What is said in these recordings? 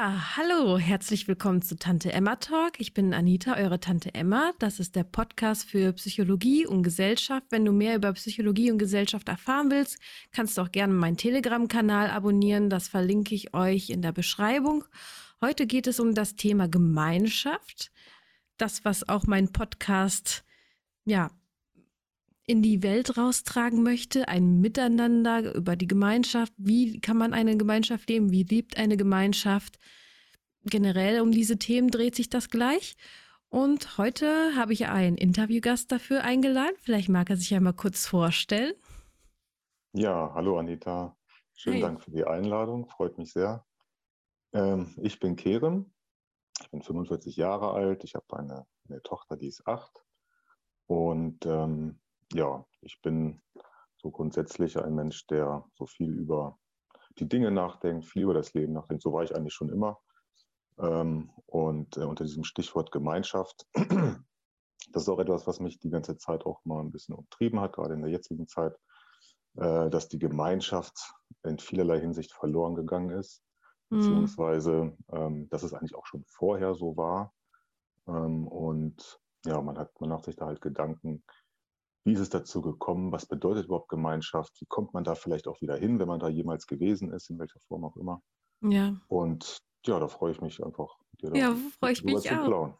Ja, hallo, herzlich willkommen zu Tante Emma Talk. Ich bin Anita, eure Tante Emma. Das ist der Podcast für Psychologie und Gesellschaft. Wenn du mehr über Psychologie und Gesellschaft erfahren willst, kannst du auch gerne meinen Telegram-Kanal abonnieren. Das verlinke ich euch in der Beschreibung. Heute geht es um das Thema Gemeinschaft. Das, was auch mein Podcast, ja, in die Welt raustragen möchte, ein Miteinander über die Gemeinschaft. Wie kann man eine Gemeinschaft leben? Wie lebt eine Gemeinschaft? Generell um diese Themen dreht sich das gleich. Und heute habe ich einen Interviewgast dafür eingeladen. Vielleicht mag er sich ja mal kurz vorstellen. Ja, hallo Anita. Schönen hey. Dank für die Einladung. Freut mich sehr. Ähm, ich bin Kerem. Ich bin 45 Jahre alt. Ich habe eine, eine Tochter, die ist acht. Und ähm, ja, ich bin so grundsätzlich ein Mensch, der so viel über die Dinge nachdenkt, viel über das Leben nachdenkt. So war ich eigentlich schon immer. Ähm, und äh, unter diesem Stichwort Gemeinschaft, das ist auch etwas, was mich die ganze Zeit auch mal ein bisschen umtrieben hat, gerade in der jetzigen Zeit, äh, dass die Gemeinschaft in vielerlei Hinsicht verloren gegangen ist, mhm. beziehungsweise ähm, dass es eigentlich auch schon vorher so war. Ähm, und ja, man hat, man macht sich da halt Gedanken, wie ist es dazu gekommen? Was bedeutet überhaupt Gemeinschaft? Wie kommt man da vielleicht auch wieder hin, wenn man da jemals gewesen ist, in welcher Form auch immer? Ja. Und ja, da freue ich mich einfach. Dir ja, freue ich mich auch.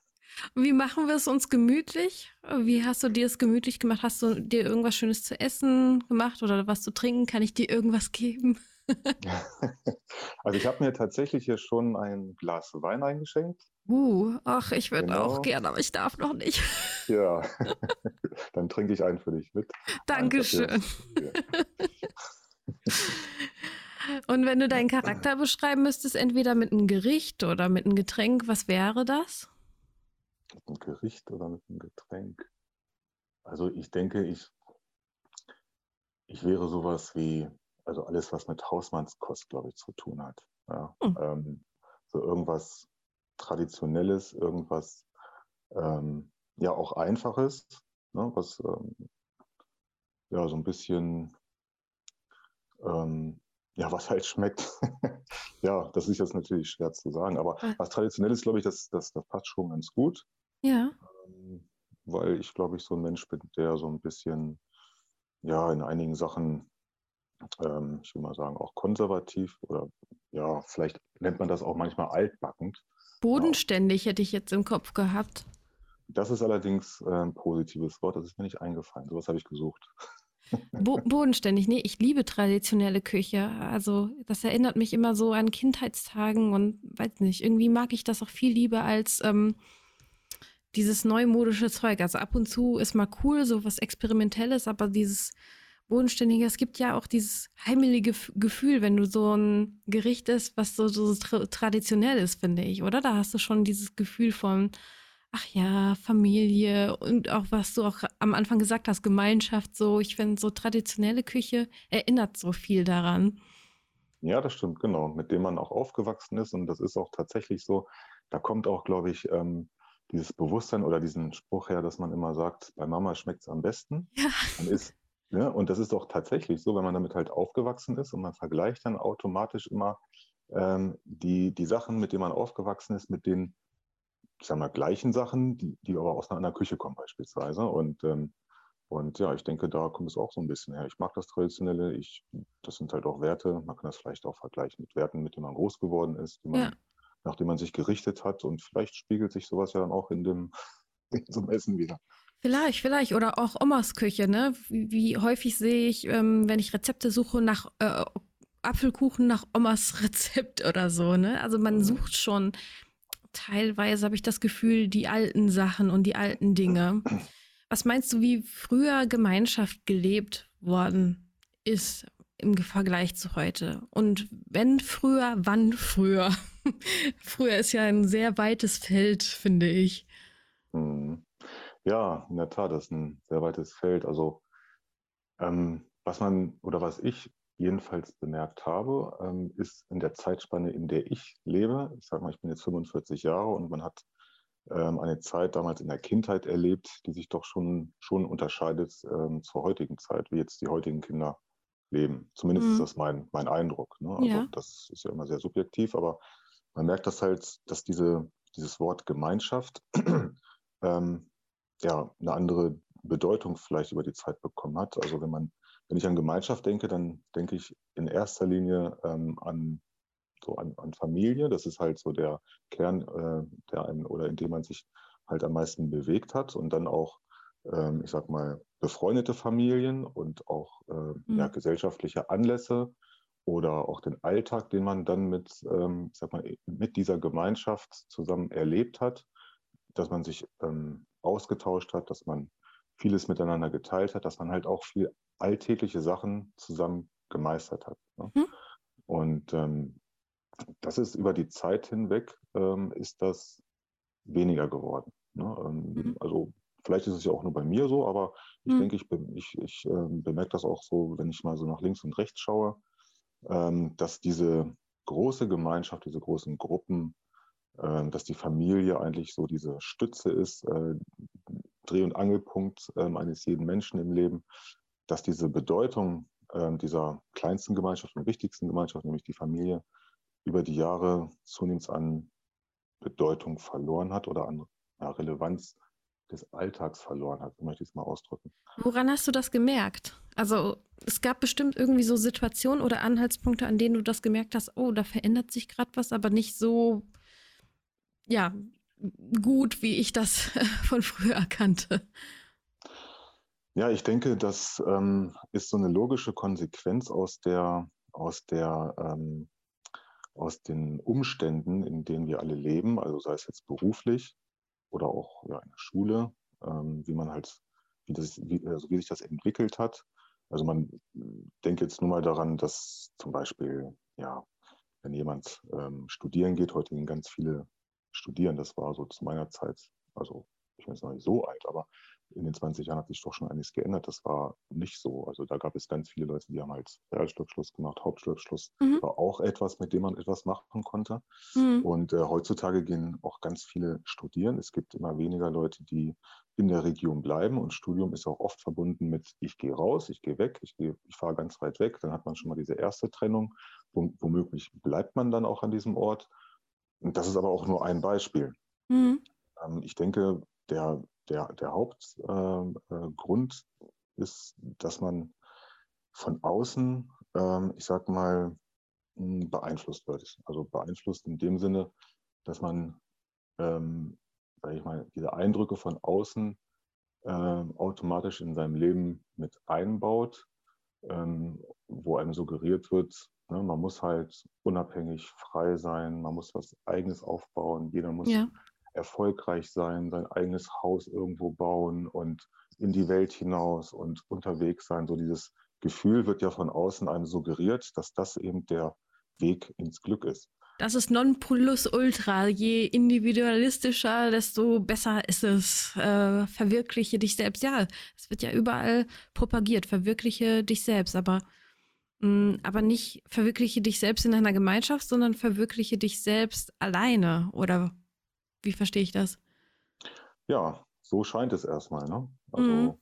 Wie machen wir es uns gemütlich? Wie hast du dir es gemütlich gemacht? Hast du dir irgendwas Schönes zu essen gemacht oder was zu trinken? Kann ich dir irgendwas geben? also ich habe mir tatsächlich hier schon ein Glas Wein eingeschenkt. Uh, ach, ich würde genau. auch gerne, aber ich darf noch nicht. Ja, dann trinke ich einen für dich mit. Dankeschön. Und wenn du deinen Charakter beschreiben müsstest, entweder mit einem Gericht oder mit einem Getränk, was wäre das? Mit einem Gericht oder mit einem Getränk? Also ich denke, ich, ich wäre sowas wie, also alles, was mit Hausmannskost, glaube ich, zu tun hat. Ja. Hm. Ähm, so irgendwas Traditionelles, irgendwas ähm, ja auch Einfaches, ne, was ähm, ja so ein bisschen ähm, ja, was halt schmeckt. ja, das ist jetzt natürlich schwer zu sagen, aber was Traditionelles, glaube ich, das, das, das passt schon ganz gut. Ja. Ähm, weil ich, glaube ich, so ein Mensch bin, der so ein bisschen, ja, in einigen Sachen, ähm, ich will mal sagen, auch konservativ oder ja, vielleicht nennt man das auch manchmal altbackend. Bodenständig ja. hätte ich jetzt im Kopf gehabt. Das ist allerdings ein positives Wort, das ist mir nicht eingefallen. Sowas habe ich gesucht. Bo bodenständig, nee, ich liebe traditionelle Küche. Also das erinnert mich immer so an Kindheitstagen und weiß nicht, irgendwie mag ich das auch viel lieber als ähm, dieses neumodische Zeug. Also ab und zu ist mal cool, so was Experimentelles, aber dieses bodenständige, es gibt ja auch dieses heimelige Gefühl, wenn du so ein Gericht isst, was so, so tra traditionell ist, finde ich, oder? Da hast du schon dieses Gefühl von, ach ja, Familie und auch was du auch am Anfang gesagt hast, Gemeinschaft, so. Ich finde, so traditionelle Küche erinnert so viel daran. Ja, das stimmt, genau. Mit dem man auch aufgewachsen ist und das ist auch tatsächlich so. Da kommt auch, glaube ich, ähm, dieses Bewusstsein oder diesen Spruch her, dass man immer sagt, bei Mama schmeckt es am besten. Ja. Man ist ja, und das ist doch tatsächlich so, wenn man damit halt aufgewachsen ist und man vergleicht dann automatisch immer ähm, die, die Sachen, mit denen man aufgewachsen ist, mit den, ich sag mal, gleichen Sachen, die, die aber aus einer anderen Küche kommen beispielsweise. Und, ähm, und ja, ich denke, da kommt es auch so ein bisschen her. Ich mag das Traditionelle, ich, das sind halt auch Werte, man kann das vielleicht auch vergleichen mit Werten, mit denen man groß geworden ist, man, ja. nachdem man sich gerichtet hat und vielleicht spiegelt sich sowas ja dann auch in dem, in so einem Essen wieder. Vielleicht, vielleicht. Oder auch Omas Küche, ne? Wie, wie häufig sehe ich, ähm, wenn ich Rezepte suche nach äh, Apfelkuchen nach Omas Rezept oder so, ne? Also man mhm. sucht schon teilweise, habe ich das Gefühl, die alten Sachen und die alten Dinge. Was meinst du, wie früher Gemeinschaft gelebt worden ist im Vergleich zu heute? Und wenn früher, wann früher? früher ist ja ein sehr weites Feld, finde ich. Mhm. Ja, in der Tat, das ist ein sehr weites Feld. Also ähm, was man oder was ich jedenfalls bemerkt habe, ähm, ist in der Zeitspanne, in der ich lebe, ich sage mal, ich bin jetzt 45 Jahre und man hat ähm, eine Zeit damals in der Kindheit erlebt, die sich doch schon, schon unterscheidet ähm, zur heutigen Zeit, wie jetzt die heutigen Kinder leben. Zumindest mhm. ist das mein, mein Eindruck. Ne? Also ja. das ist ja immer sehr subjektiv, aber man merkt das halt, dass diese, dieses Wort Gemeinschaft ähm, ja eine andere Bedeutung vielleicht über die Zeit bekommen hat. Also wenn man, wenn ich an Gemeinschaft denke, dann denke ich in erster Linie ähm, an so an, an Familie. Das ist halt so der Kern, äh, der einen oder in dem man sich halt am meisten bewegt hat und dann auch, ähm, ich sag mal, befreundete Familien und auch äh, mhm. ja, gesellschaftliche Anlässe oder auch den Alltag, den man dann mit, ähm, ich sag mal, mit dieser Gemeinschaft zusammen erlebt hat, dass man sich ähm, ausgetauscht hat, dass man vieles miteinander geteilt hat, dass man halt auch viel alltägliche Sachen zusammen gemeistert hat. Ne? Mhm. Und ähm, das ist über die Zeit hinweg, ähm, ist das weniger geworden. Ne? Ähm, mhm. Also vielleicht ist es ja auch nur bei mir so, aber ich mhm. denke, ich, ich, ich äh, bemerke das auch so, wenn ich mal so nach links und rechts schaue, ähm, dass diese große Gemeinschaft, diese großen Gruppen, dass die Familie eigentlich so diese Stütze ist, äh, Dreh- und Angelpunkt ähm, eines jeden Menschen im Leben, dass diese Bedeutung ähm, dieser kleinsten Gemeinschaft und wichtigsten Gemeinschaft, nämlich die Familie, über die Jahre zunehmend an Bedeutung verloren hat oder an Relevanz des Alltags verloren hat, möchte ich es mal ausdrücken. Woran hast du das gemerkt? Also es gab bestimmt irgendwie so Situationen oder Anhaltspunkte, an denen du das gemerkt hast, oh, da verändert sich gerade was, aber nicht so, ja, gut, wie ich das von früher kannte. Ja, ich denke, das ähm, ist so eine logische Konsequenz aus der, aus der ähm, aus den Umständen, in denen wir alle leben, also sei es jetzt beruflich oder auch ja, in der Schule, ähm, wie man halt, wie, das, wie, also wie sich das entwickelt hat. Also man denkt jetzt nur mal daran, dass zum Beispiel, ja, wenn jemand ähm, studieren geht, heute gehen ganz viele studieren, das war so zu meiner Zeit, also ich bin jetzt noch nicht so alt, aber in den 20 Jahren hat sich doch schon einiges geändert. Das war nicht so. Also da gab es ganz viele Leute, die haben halt Realschulabschluss gemacht, Hauptschulabschluss mhm. war auch etwas, mit dem man etwas machen konnte. Mhm. Und äh, heutzutage gehen auch ganz viele studieren. Es gibt immer weniger Leute, die in der Region bleiben und Studium ist auch oft verbunden mit ich gehe raus, ich gehe weg, ich, gehe, ich fahre ganz weit weg. Dann hat man schon mal diese erste Trennung. Womöglich bleibt man dann auch an diesem Ort. Und das ist aber auch nur ein Beispiel. Mhm. Ähm, ich denke, der der, der Hauptgrund äh, äh ist, dass man von außen, äh, ich sag mal, hm, beeinflusst wird. Also beeinflusst in dem Sinne, dass man, ähm, sag ich mal, diese Eindrücke von außen äh, automatisch in seinem Leben mit einbaut, ähm, wo einem suggeriert wird, ne, man muss halt unabhängig frei sein, man muss was Eigenes aufbauen, jeder muss ja erfolgreich sein, sein eigenes Haus irgendwo bauen und in die Welt hinaus und unterwegs sein. So dieses Gefühl wird ja von außen einem suggeriert, dass das eben der Weg ins Glück ist. Das ist non plus ultra. Je individualistischer, desto besser ist es. Äh, verwirkliche dich selbst. Ja, es wird ja überall propagiert. Verwirkliche dich selbst. Aber, mh, mm, aber nicht verwirkliche dich selbst in einer Gemeinschaft, sondern verwirkliche dich selbst alleine. Oder wie verstehe ich das? Ja, so scheint es erstmal. Ne? Also mhm.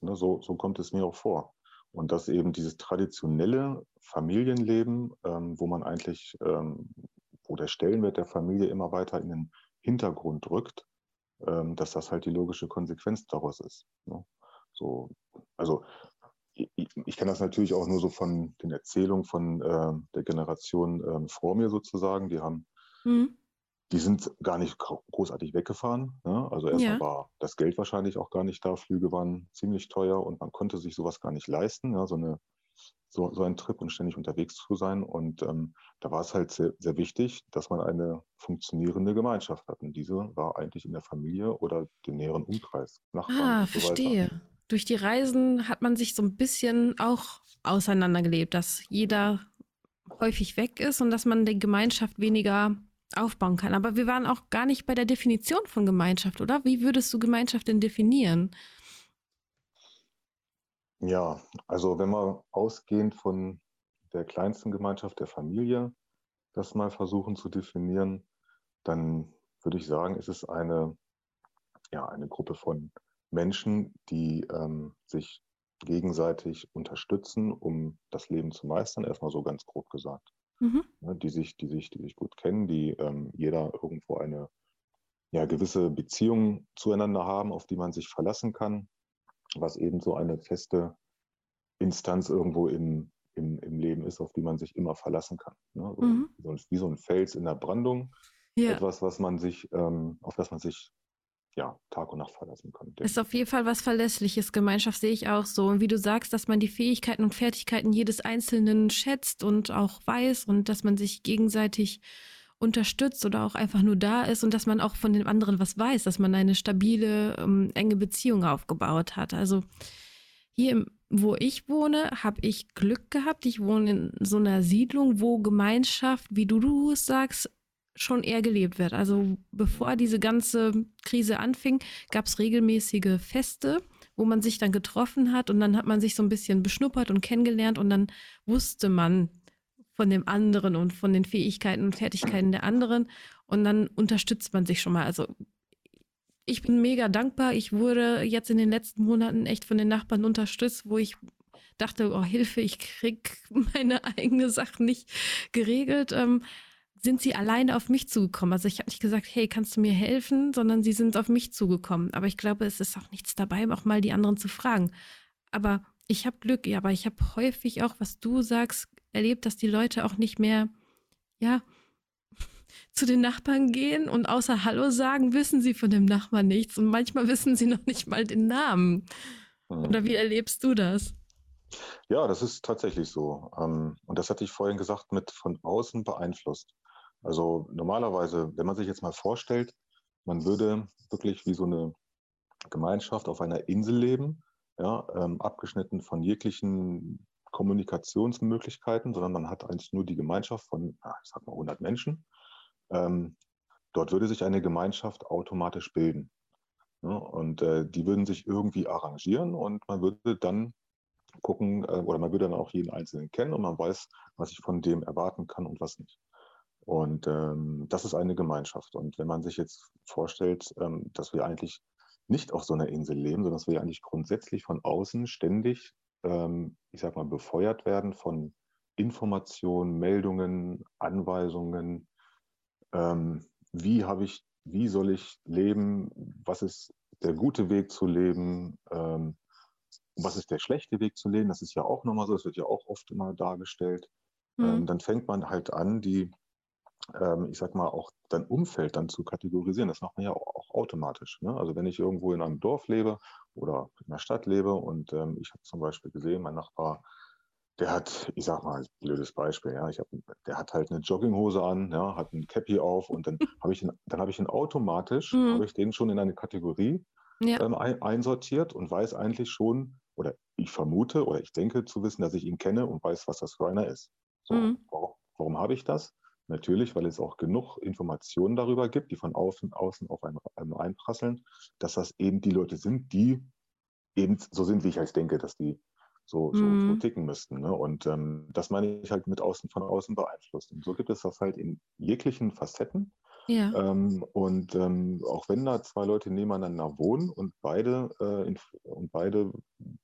ne, so, so kommt es mir auch vor. Und dass eben dieses traditionelle Familienleben, ähm, wo man eigentlich, ähm, wo der Stellenwert der Familie immer weiter in den Hintergrund rückt, ähm, dass das halt die logische Konsequenz daraus ist. Ne? So, also ich, ich kenne das natürlich auch nur so von den Erzählungen von äh, der Generation äh, vor mir sozusagen. Die haben mhm die sind gar nicht großartig weggefahren. Ne? Also erstmal ja. war das Geld wahrscheinlich auch gar nicht da. Flüge waren ziemlich teuer und man konnte sich sowas gar nicht leisten, ja? so, eine, so, so ein Trip und ständig unterwegs zu sein. Und ähm, da war es halt sehr, sehr wichtig, dass man eine funktionierende Gemeinschaft hat. Und diese war eigentlich in der Familie oder dem näheren Umkreis. Nachbarn ah, so verstehe. Weiter. Durch die Reisen hat man sich so ein bisschen auch auseinandergelebt, dass jeder häufig weg ist und dass man die Gemeinschaft weniger aufbauen kann. Aber wir waren auch gar nicht bei der Definition von Gemeinschaft, oder? Wie würdest du Gemeinschaft denn definieren? Ja, also wenn wir ausgehend von der kleinsten Gemeinschaft der Familie das mal versuchen zu definieren, dann würde ich sagen, ist es eine, ja, eine Gruppe von Menschen, die ähm, sich gegenseitig unterstützen, um das Leben zu meistern, erstmal so ganz grob gesagt. mhm. ne, die, sich, die, sich, die sich gut kennen, die ähm, jeder irgendwo eine ja, gewisse Beziehung zueinander haben, auf die man sich verlassen kann, was eben so eine feste Instanz irgendwo im, im, im Leben ist, auf die man sich immer verlassen kann. Ne? So, mhm. so, wie so ein Fels in der Brandung. Ja. Etwas, was man sich, ähm, auf das man sich ja, Tag und Nacht verlassen kann. Ist auf jeden Fall was Verlässliches. Gemeinschaft sehe ich auch so. Und wie du sagst, dass man die Fähigkeiten und Fertigkeiten jedes Einzelnen schätzt und auch weiß und dass man sich gegenseitig unterstützt oder auch einfach nur da ist und dass man auch von dem anderen was weiß, dass man eine stabile, ähm, enge Beziehung aufgebaut hat. Also hier, wo ich wohne, habe ich Glück gehabt. Ich wohne in so einer Siedlung, wo Gemeinschaft, wie du, du sagst, schon eher gelebt wird. Also bevor diese ganze Krise anfing, gab es regelmäßige Feste, wo man sich dann getroffen hat und dann hat man sich so ein bisschen beschnuppert und kennengelernt und dann wusste man von dem anderen und von den Fähigkeiten und Fertigkeiten der anderen und dann unterstützt man sich schon mal. Also ich bin mega dankbar. Ich wurde jetzt in den letzten Monaten echt von den Nachbarn unterstützt, wo ich dachte, oh Hilfe, ich krieg meine eigene Sache nicht geregelt. Ähm, sind sie alleine auf mich zugekommen. Also ich habe nicht gesagt, hey, kannst du mir helfen, sondern sie sind auf mich zugekommen. Aber ich glaube, es ist auch nichts dabei, auch mal die anderen zu fragen. Aber ich habe Glück, ja, aber ich habe häufig auch, was du sagst, erlebt, dass die Leute auch nicht mehr, ja, zu den Nachbarn gehen und außer Hallo sagen, wissen sie von dem Nachbarn nichts. Und manchmal wissen sie noch nicht mal den Namen. Mhm. Oder wie erlebst du das? Ja, das ist tatsächlich so. Ähm, und das hatte ich vorhin gesagt, mit von außen beeinflusst. Also normalerweise, wenn man sich jetzt mal vorstellt, man würde wirklich wie so eine Gemeinschaft auf einer Insel leben, ja, ähm, abgeschnitten von jeglichen Kommunikationsmöglichkeiten, sondern man hat eigentlich nur die Gemeinschaft von, ich sag mal, 100 Menschen. Ähm, dort würde sich eine Gemeinschaft automatisch bilden. Ja, und äh, die würden sich irgendwie arrangieren und man würde dann gucken, äh, oder man würde dann auch jeden Einzelnen kennen und man weiß, was ich von dem erwarten kann und was nicht. Und ähm, das ist eine Gemeinschaft. Und wenn man sich jetzt vorstellt, ähm, dass wir eigentlich nicht auf so einer Insel leben, sondern dass wir eigentlich grundsätzlich von außen ständig, ähm, ich sag mal, befeuert werden von Informationen, Meldungen, Anweisungen, ähm, wie habe ich, wie soll ich leben, was ist der gute Weg zu leben, ähm, was ist der schlechte Weg zu leben, das ist ja auch nochmal so, das wird ja auch oft immer dargestellt. Mhm. Ähm, dann fängt man halt an, die ähm, ich sag mal, auch dein Umfeld dann zu kategorisieren. Das macht man ja auch, automatisch. Ne? Also wenn ich irgendwo in einem Dorf lebe oder in einer Stadt lebe und ähm, ich habe zum Beispiel gesehen, mein Nachbar, der hat, ich sag mal, blödes Beispiel, ja, ich hab, der hat halt eine Jogginghose an, ja, hat ein Cappy auf und dann habe ich ihn, dann habe ich ihn automatisch, mhm. habe ich den schon in eine Kategorie ja. ähm, ein, einsortiert und weiß eigentlich schon, oder ich vermute oder ich denke zu wissen, dass ich ihn kenne und weiß, was das für einer ist. So, mhm. warum, warum habe ich das? Natürlich, weil es auch genug Informationen darüber gibt, die von außen, außen auf einen, einen einprasseln, dass das eben die Leute sind, die eben so sind, wie ich halt denke, dass die so, so, mhm. so ticken müssten. Ne? Und ähm, das meine ich halt mit außen von außen beeinflusst. Und so gibt es das halt in jeglichen Facetten. Ja. Ähm, und ähm, auch wenn da zwei Leute nebeneinander wohnen und beide, äh, und beide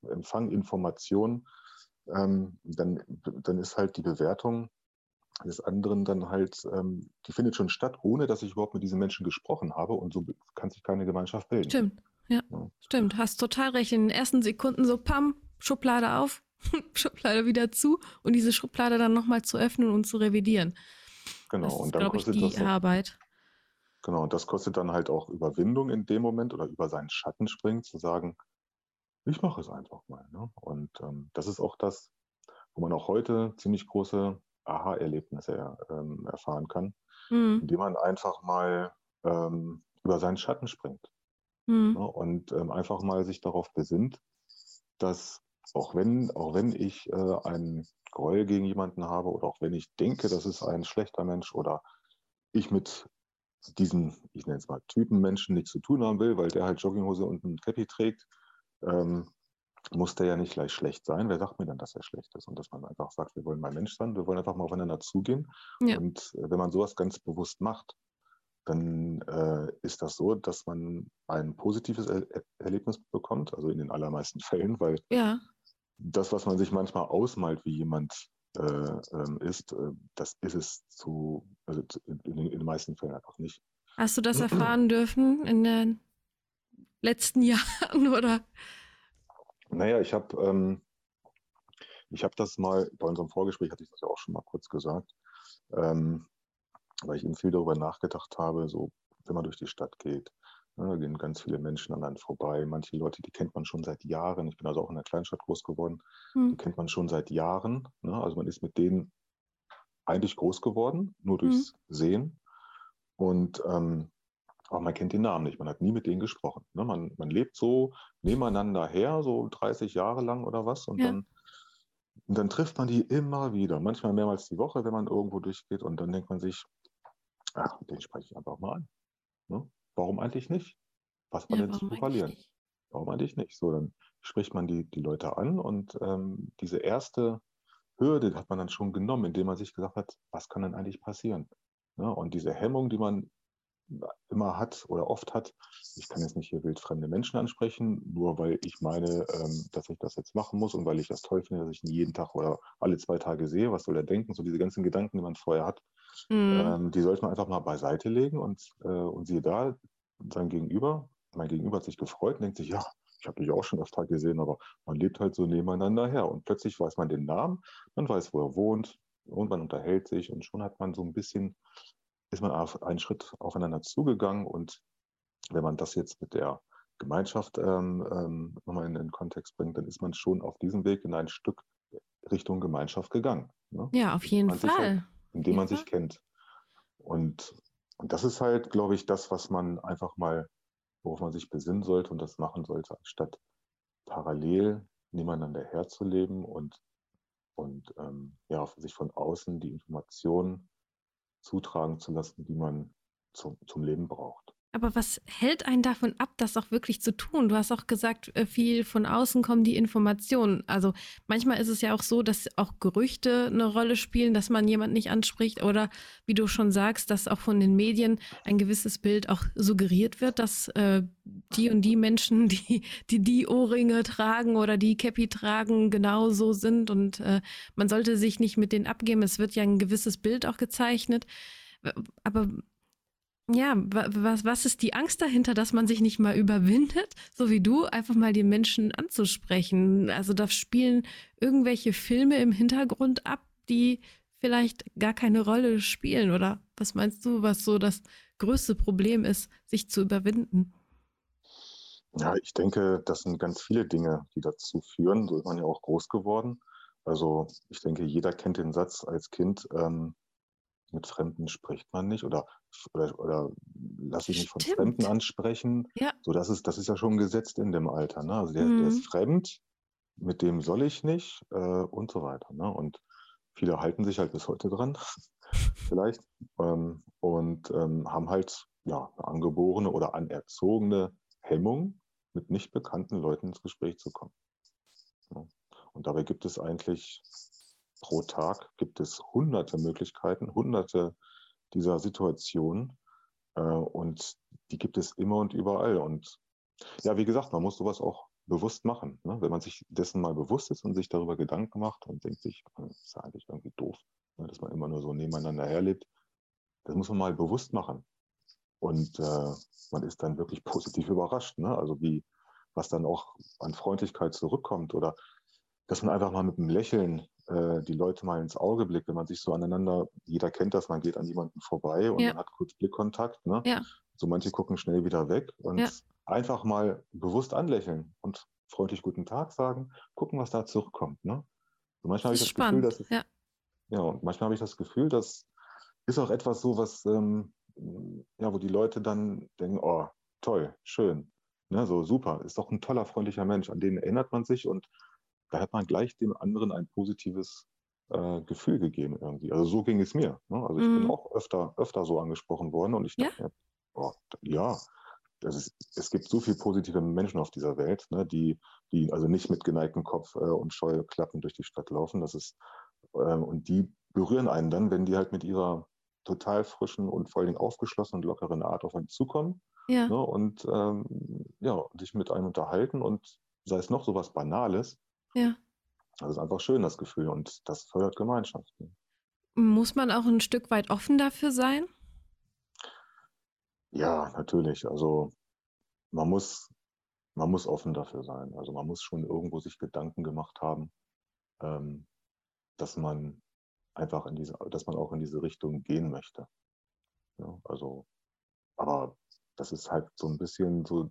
empfangen Informationen, ähm, dann, dann ist halt die Bewertung des anderen dann halt, ähm, die findet schon statt, ohne dass ich überhaupt mit diesen Menschen gesprochen habe und so kann sich keine Gemeinschaft bilden. Stimmt, ja, ja. stimmt, hast total recht. In den ersten Sekunden so, pam, Schublade auf, Schublade wieder zu und diese Schublade dann nochmal zu öffnen und zu revidieren. Genau, das und dann kostet ich, die das Arbeit. Genau, und das kostet dann halt auch Überwindung in dem Moment oder über seinen Schatten springen, zu sagen, ich mache es einfach mal. Ne? Und ähm, das ist auch das, wo man auch heute ziemlich große Aha-Erlebnisse ähm, erfahren kann, mhm. indem man einfach mal ähm, über seinen Schatten springt mhm. ne, und ähm, einfach mal sich darauf besinnt, dass auch wenn, auch wenn ich äh, einen Gräuel gegen jemanden habe oder auch wenn ich denke, das ist ein schlechter Mensch oder ich mit diesen, ich nenne es mal Typen Menschen nichts zu tun haben will, weil der halt Jogginghose und ein Cappy trägt, ähm, muss der ja nicht gleich schlecht sein. Wer sagt mir dann, dass er schlecht ist? Und dass man einfach sagt, wir wollen mal Mensch sein, wir wollen einfach mal aufeinander zugehen. Ja. Und äh, wenn man sowas ganz bewusst macht, dann äh, ist das so, dass man ein positives er Erlebnis bekommt, also in den allermeisten Fällen, weil ja. das, was man sich manchmal ausmalt, wie jemand äh, ähm, ist, äh, das ist es zu, also in, in, den meisten Fällen einfach nicht. Hast du das erfahren dürfen in den letzten Jahren oder? Naja, ich habe ähm, ich habe das mal, bei unserem Vorgespräch hatte ich das ja auch schon mal kurz gesagt, ähm, weil ich eben viel darüber nachgedacht habe, so wenn man durch die Stadt geht, ne, da gehen ganz viele Menschen an einem vorbei. Manche Leute, die kennt man schon seit Jahren. Ich bin also auch in einer Kleinstadt groß geworden. Hm. Die kennt man schon seit Jahren. Ne? Also man ist mit denen eigentlich groß geworden, nur hm. durchs hm. Sehen. Und ähm, aber man kennt den Namen nicht, man hat nie mit denen gesprochen. Ne? Man, man lebt so nebeneinander her, so 30 Jahre lang oder was, und ja. dann und dann trifft man die immer wieder, manchmal mehrmals die Woche, wenn man irgendwo durchgeht. Und dann denkt man sich, ach, den spreche ich einfach mal an. Ne? Warum eigentlich nicht? Was man ja, denn zu verlieren? Warum eigentlich nicht? So, dann spricht man die, die Leute an und ähm, diese erste Hürde hat man dann schon genommen, indem man sich gesagt hat, was kann denn eigentlich passieren? Ne? Und diese Hemmung, die man immer hat oder oft hat. Ich kann jetzt nicht hier wildfremde Menschen ansprechen, nur weil ich meine, ähm, dass ich das jetzt machen muss und weil ich das toll finde, dass ich ihn jeden Tag oder alle zwei Tage sehe. Was soll er denken? So diese ganzen Gedanken, die man vorher hat, mhm. ähm, die sollte man einfach mal beiseite legen und, äh, und siehe da, sein Gegenüber, mein Gegenüber hat sich gefreut und denkt sich, ja, ich habe dich auch schon öfter gesehen, aber man lebt halt so nebeneinander her. Und plötzlich weiß man den Namen, man weiß, wo er wohnt und man unterhält sich und schon hat man so ein bisschen ist man auf einen Schritt aufeinander zugegangen und wenn man das jetzt mit der Gemeinschaft ähm, ähm, nochmal in den Kontext bringt, dann ist man schon auf diesem Weg in ein Stück Richtung Gemeinschaft gegangen. Ne? Ja, auf jeden Fall. Halt, indem man sich kennt. Und, und das ist halt, glaube ich, das, was man einfach mal, worauf man sich besinnen sollte und das machen sollte, anstatt parallel nebeneinander herzuleben und, und ähm, ja, sich von außen die Informationen zutragen zu lassen, die man zum, zum Leben braucht. Aber was hält einen davon ab, das auch wirklich zu tun? Du hast auch gesagt, äh, viel von außen kommen die Informationen. Also manchmal ist es ja auch so, dass auch Gerüchte eine Rolle spielen, dass man jemand nicht anspricht oder wie du schon sagst, dass auch von den Medien ein gewisses Bild auch suggeriert wird, dass äh, die und die Menschen, die, die die Ohrringe tragen oder die Käppi tragen, genau so sind und äh, man sollte sich nicht mit denen abgeben. Es wird ja ein gewisses Bild auch gezeichnet. Aber ja, was, was ist die Angst dahinter, dass man sich nicht mal überwindet, so wie du, einfach mal die Menschen anzusprechen? Also da spielen irgendwelche Filme im Hintergrund ab, die vielleicht gar keine Rolle spielen. Oder was meinst du, was so das größte Problem ist, sich zu überwinden? Ja, ich denke, das sind ganz viele Dinge, die dazu führen. So ist man ja auch groß geworden. Also ich denke, jeder kennt den Satz als Kind, ähm, mit Fremden spricht man nicht oder, oder, oder lass dich nicht von Fremden ansprechen. Ja. So, das ist, das ist ja schon gesetzt in dem Alter. Ne? Also der, mhm. der ist fremd, mit dem soll ich nicht äh, und so weiter. Ne? Und viele halten sich halt bis heute dran, vielleicht, ähm, und ähm, haben halt ja, eine angeborene oder anerzogene Hemmung, mit nicht bekannten Leuten ins Gespräch zu kommen. Ja. Und dabei gibt es eigentlich pro Tag gibt es hunderte Möglichkeiten, hunderte dieser Situationen. Äh, und die gibt es immer und überall. Und ja, wie gesagt, man muss sowas auch bewusst machen. Ne? Wenn man sich dessen mal bewusst ist und sich darüber Gedanken macht und denkt sich, hm, das ist ja eigentlich irgendwie doof, ne? dass man immer nur so nebeneinander herlebt. Das muss man mal bewusst machen. Und äh, man ist dann wirklich positiv überrascht. Ne? Also wie, was dann auch an Freundlichkeit zurückkommt oder dass man einfach mal mit einem Lächeln äh, die Leute mal ins Auge blickt, wenn man sich so aneinander, jeder kennt das, man geht an jemanden vorbei und ja. man hat kurz Blickkontakt. Ne? Ja. So manche gucken schnell wieder weg und ja. einfach mal bewusst anlächeln und freundlich guten Tag sagen, gucken, was da zurückkommt. Ne? So manchmal habe ich das spannend. Gefühl, dass es, ja. ja, und manchmal habe ich das Gefühl, das ist auch etwas so, was, ähm, ja, wo die Leute dann denken, oh, toll, schön, ne, so super, ist doch ein toller, freundlicher Mensch, an den erinnert man sich und da hat man gleich dem anderen ein positives äh, Gefühl gegeben irgendwie. Also so ging es mir. Ne? Also ich mm. bin mhm. auch öfter, öfter so angesprochen worden und ich dachte, ja, oh, ja ist, es gibt so viele positive Menschen auf dieser Welt, ne, die, die also nicht mit geneigtem Kopf äh, und Scheuklappen durch die Stadt laufen. Das ist, ähm, und die berühren einen dann, wenn die halt mit ihrer total frischen und vor allen Dingen aufgeschlossenen und lockeren Art auf einen zukommen. Ja. Ne, und ähm, ja, sich mit einem unterhalten und sei es noch so was Banales, ja. Das ist einfach schön, das Gefühl, und das fördert Gemeinschaften. Muss man auch ein Stück weit offen dafür sein? Ja, natürlich. Also man muss, man muss offen dafür sein. Also man muss schon irgendwo sich Gedanken gemacht haben, ähm, dass man einfach in diese, dass man auch in diese Richtung gehen möchte. Ja, also, aber das ist halt so ein bisschen so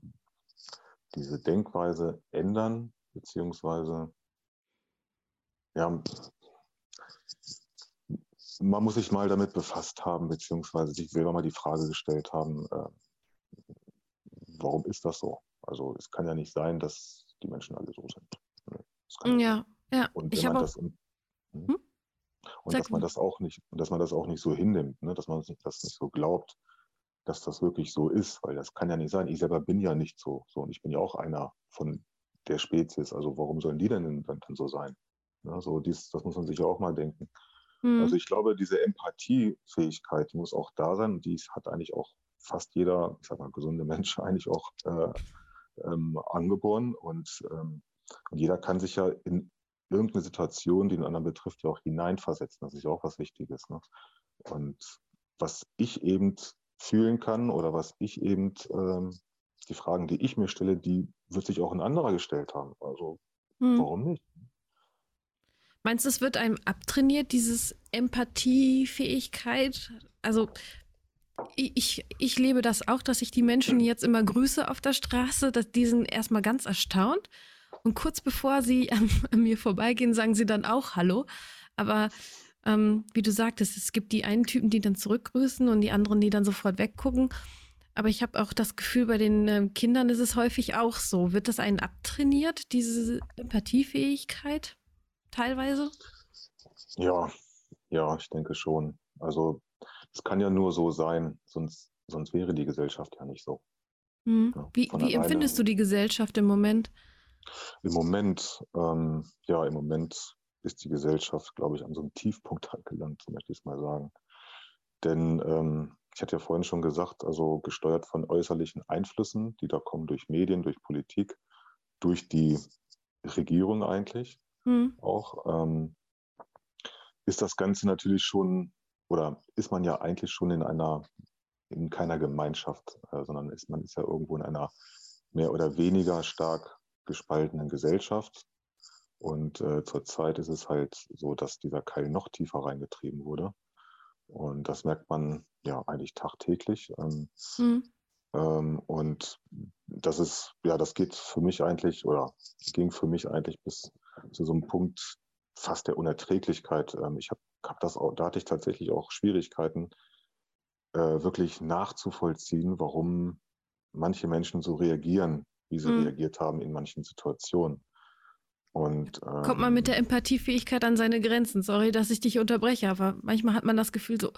diese Denkweise ändern, beziehungsweise ja, man muss sich mal damit befasst haben, beziehungsweise sich selber mal die Frage gestellt haben, äh, warum ist das so? Also es kann ja nicht sein, dass die Menschen alle so sind. Ja, ja. Und wenn man das, und, hm? hm? dass man das auch nicht, dass man das auch nicht so hinnimmt, ne? dass man das nicht so glaubt, dass das wirklich so ist, weil das kann ja nicht sein. Ich selber bin ja nicht so, so und ich bin ja auch einer von der Spezies. Also warum sollen die denn dann, dann so sein? Ja, so dies, das muss man sich ja auch mal denken. Mhm. Also ich glaube, diese Empathiefähigkeit, die muss auch da sein und die hat eigentlich auch fast jeder, ich sag mal, gesunde Mensch eigentlich auch äh, ähm, angeboren und, ähm, und jeder kann sich ja in irgendeine Situation, die den anderen betrifft, ja auch hineinversetzen. Das ist ja auch was Wichtiges. Ne? Und was ich eben fühlen kann oder was ich eben, ähm, die Fragen, die ich mir stelle, die wird sich auch ein anderer gestellt haben. Also hm. warum nicht? Meinst du, es wird einem abtrainiert, dieses Empathiefähigkeit? Also ich, ich lebe das auch, dass ich die Menschen jetzt immer grüße auf der Straße, dass die sind erstmal ganz erstaunt. Und kurz bevor sie an, an mir vorbeigehen, sagen sie dann auch Hallo. Aber ähm, wie du sagtest, es gibt die einen Typen, die dann zurückgrüßen und die anderen, die dann sofort weggucken. Aber ich habe auch das Gefühl, bei den äh, Kindern ist es häufig auch so. Wird das einen abtrainiert, diese Empathiefähigkeit? teilweise? Ja, ja, ich denke schon. Also es kann ja nur so sein, sonst, sonst wäre die Gesellschaft ja nicht so. Hm. Ja, wie, wie empfindest du die Gesellschaft im Moment? Im Moment, ähm, ja, im Moment ist die Gesellschaft, glaube ich, an so einem Tiefpunkt angelangt, so möchte ich es mal sagen. Denn ähm, ich hatte ja vorhin schon gesagt, also gesteuert von äußerlichen Einflüssen, die da kommen durch Medien, durch Politik, durch die Regierung eigentlich mhm. auch, ähm, ist das Ganze natürlich schon, oder ist man ja eigentlich schon in einer, in keiner Gemeinschaft, äh, sondern ist man ist ja irgendwo in einer mehr oder weniger stark gespaltenen Gesellschaft. Und äh, zurzeit ist es halt so, dass dieser Keil noch tiefer reingetrieben wurde. Und das merkt man ja eigentlich tagtäglich. Ähm, mhm. ähm, und das ist, ja, das geht für mich eigentlich oder ging für mich eigentlich bis zu so einem Punkt fast der Unerträglichkeit. Ähm, ich habe hab das auch, da hatte ich tatsächlich auch Schwierigkeiten, äh, wirklich nachzuvollziehen, warum manche Menschen so reagieren, wie sie mhm. reagiert haben in manchen Situationen. Und, ähm, Kommt man mit der Empathiefähigkeit an seine Grenzen. Sorry, dass ich dich unterbreche, aber manchmal hat man das Gefühl so,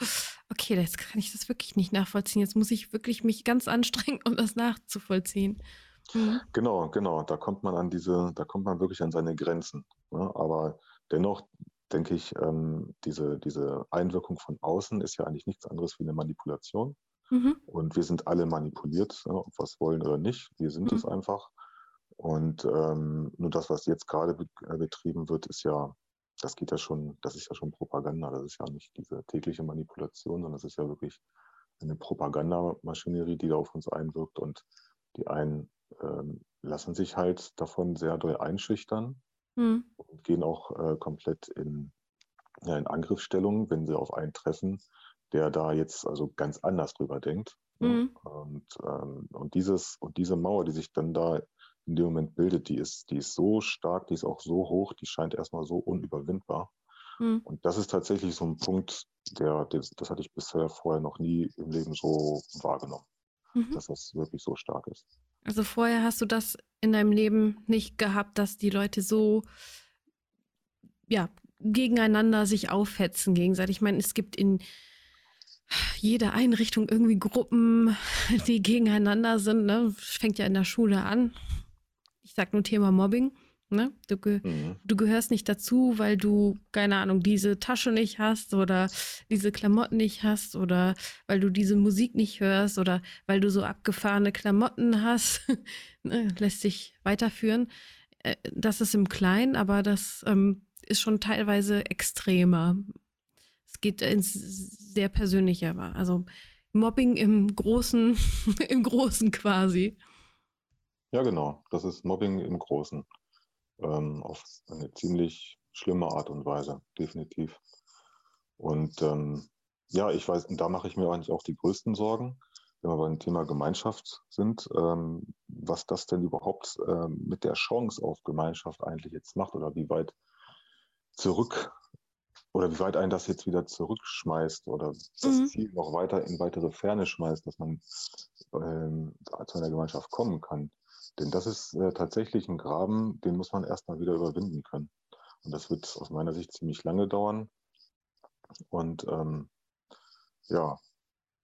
okay, jetzt kann ich das wirklich nicht nachvollziehen. Jetzt muss ich wirklich mich ganz anstrengen, um das nachzuvollziehen. Mhm. Genau, genau. Da kommt man an diese, da kommt man wirklich an seine Grenzen. Ne? Aber dennoch denke ich, ähm, diese, diese Einwirkung von außen ist ja eigentlich nichts anderes wie eine Manipulation. Mhm. Und wir sind alle manipuliert, ne? ob wir es wollen oder nicht. Wir sind mhm. es einfach. Und ähm, nur das, was jetzt gerade äh, betrieben wird, ist ja, das geht ja schon, das ist ja schon Propaganda. Das ist ja nicht diese tägliche Manipulation, sondern das ist ja wirklich eine Propagandamaschinerie, die da auf uns einwirkt und die einen ähm, lassen sich halt davon sehr doll einschüchtern hm. und gehen auch äh, komplett in, ja, in Angriffsstellung, wenn sie auf einen treffen, der da jetzt also ganz anders drüber denkt. Ne? Hm. Und, ähm, und, dieses, und diese Mauer, die sich dann da in dem Moment bildet, die ist, die ist so stark, die ist auch so hoch, die scheint erstmal so unüberwindbar. Hm. Und das ist tatsächlich so ein Punkt, der, das, das hatte ich bisher vorher noch nie im Leben so wahrgenommen, mhm. dass das wirklich so stark ist. Also vorher hast du das in deinem Leben nicht gehabt, dass die Leute so ja, gegeneinander sich aufhetzen gegenseitig. Ich meine, es gibt in jeder Einrichtung irgendwie Gruppen, die gegeneinander sind. Ne? Fängt ja in der Schule an. Ich sag nur Thema Mobbing. Ne? Du, ge mhm. du gehörst nicht dazu, weil du, keine Ahnung, diese Tasche nicht hast oder diese Klamotten nicht hast oder weil du diese Musik nicht hörst oder weil du so abgefahrene Klamotten hast. ne? Lässt sich weiterführen. äh, das ist im Kleinen, aber das ähm, ist schon teilweise extremer. Es geht ins sehr Persönliche, also Mobbing im Großen, im Großen quasi. Ja, genau. Das ist Mobbing im Großen. Ähm, auf eine ziemlich schlimme Art und Weise, definitiv. Und ähm, ja, ich weiß, und da mache ich mir eigentlich auch die größten Sorgen, wenn wir beim Thema Gemeinschaft sind, ähm, was das denn überhaupt ähm, mit der Chance auf Gemeinschaft eigentlich jetzt macht oder wie weit zurück oder wie weit einen das jetzt wieder zurückschmeißt oder das mhm. Ziel noch weiter in weitere Ferne schmeißt, dass man ähm, zu einer Gemeinschaft kommen kann. Denn das ist äh, tatsächlich ein Graben, den muss man erstmal wieder überwinden können. Und das wird aus meiner Sicht ziemlich lange dauern. Und ähm, ja,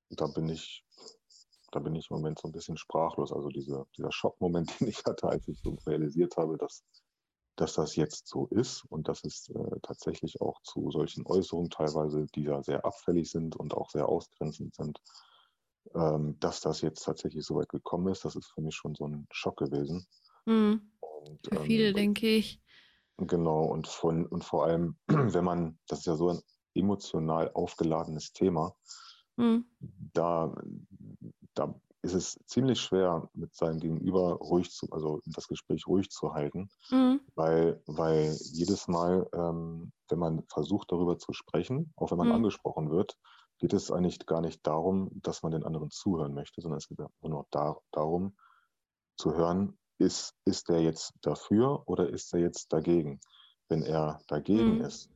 da bin ich, da bin ich im Moment so ein bisschen sprachlos. Also diese, dieser Schockmoment, den ich hatte, als ich so realisiert habe, dass dass das jetzt so ist und dass es äh, tatsächlich auch zu solchen Äußerungen teilweise, die da sehr abfällig sind und auch sehr ausgrenzend sind, ähm, dass das jetzt tatsächlich so weit gekommen ist, das ist für mich schon so ein Schock gewesen. Mhm. Und, für viele, ähm, denke ich. Genau, und, von, und vor allem, wenn man, das ist ja so ein emotional aufgeladenes Thema, mhm. da, da ist es ziemlich schwer, mit seinem Gegenüber ruhig zu, also das Gespräch ruhig zu halten, mhm. weil, weil jedes Mal, ähm, wenn man versucht, darüber zu sprechen, auch wenn man mhm. angesprochen wird, geht es eigentlich gar nicht darum, dass man den anderen zuhören möchte, sondern es geht nur da, darum, zu hören, ist, ist er jetzt dafür oder ist er jetzt dagegen? Wenn er dagegen mhm. ist,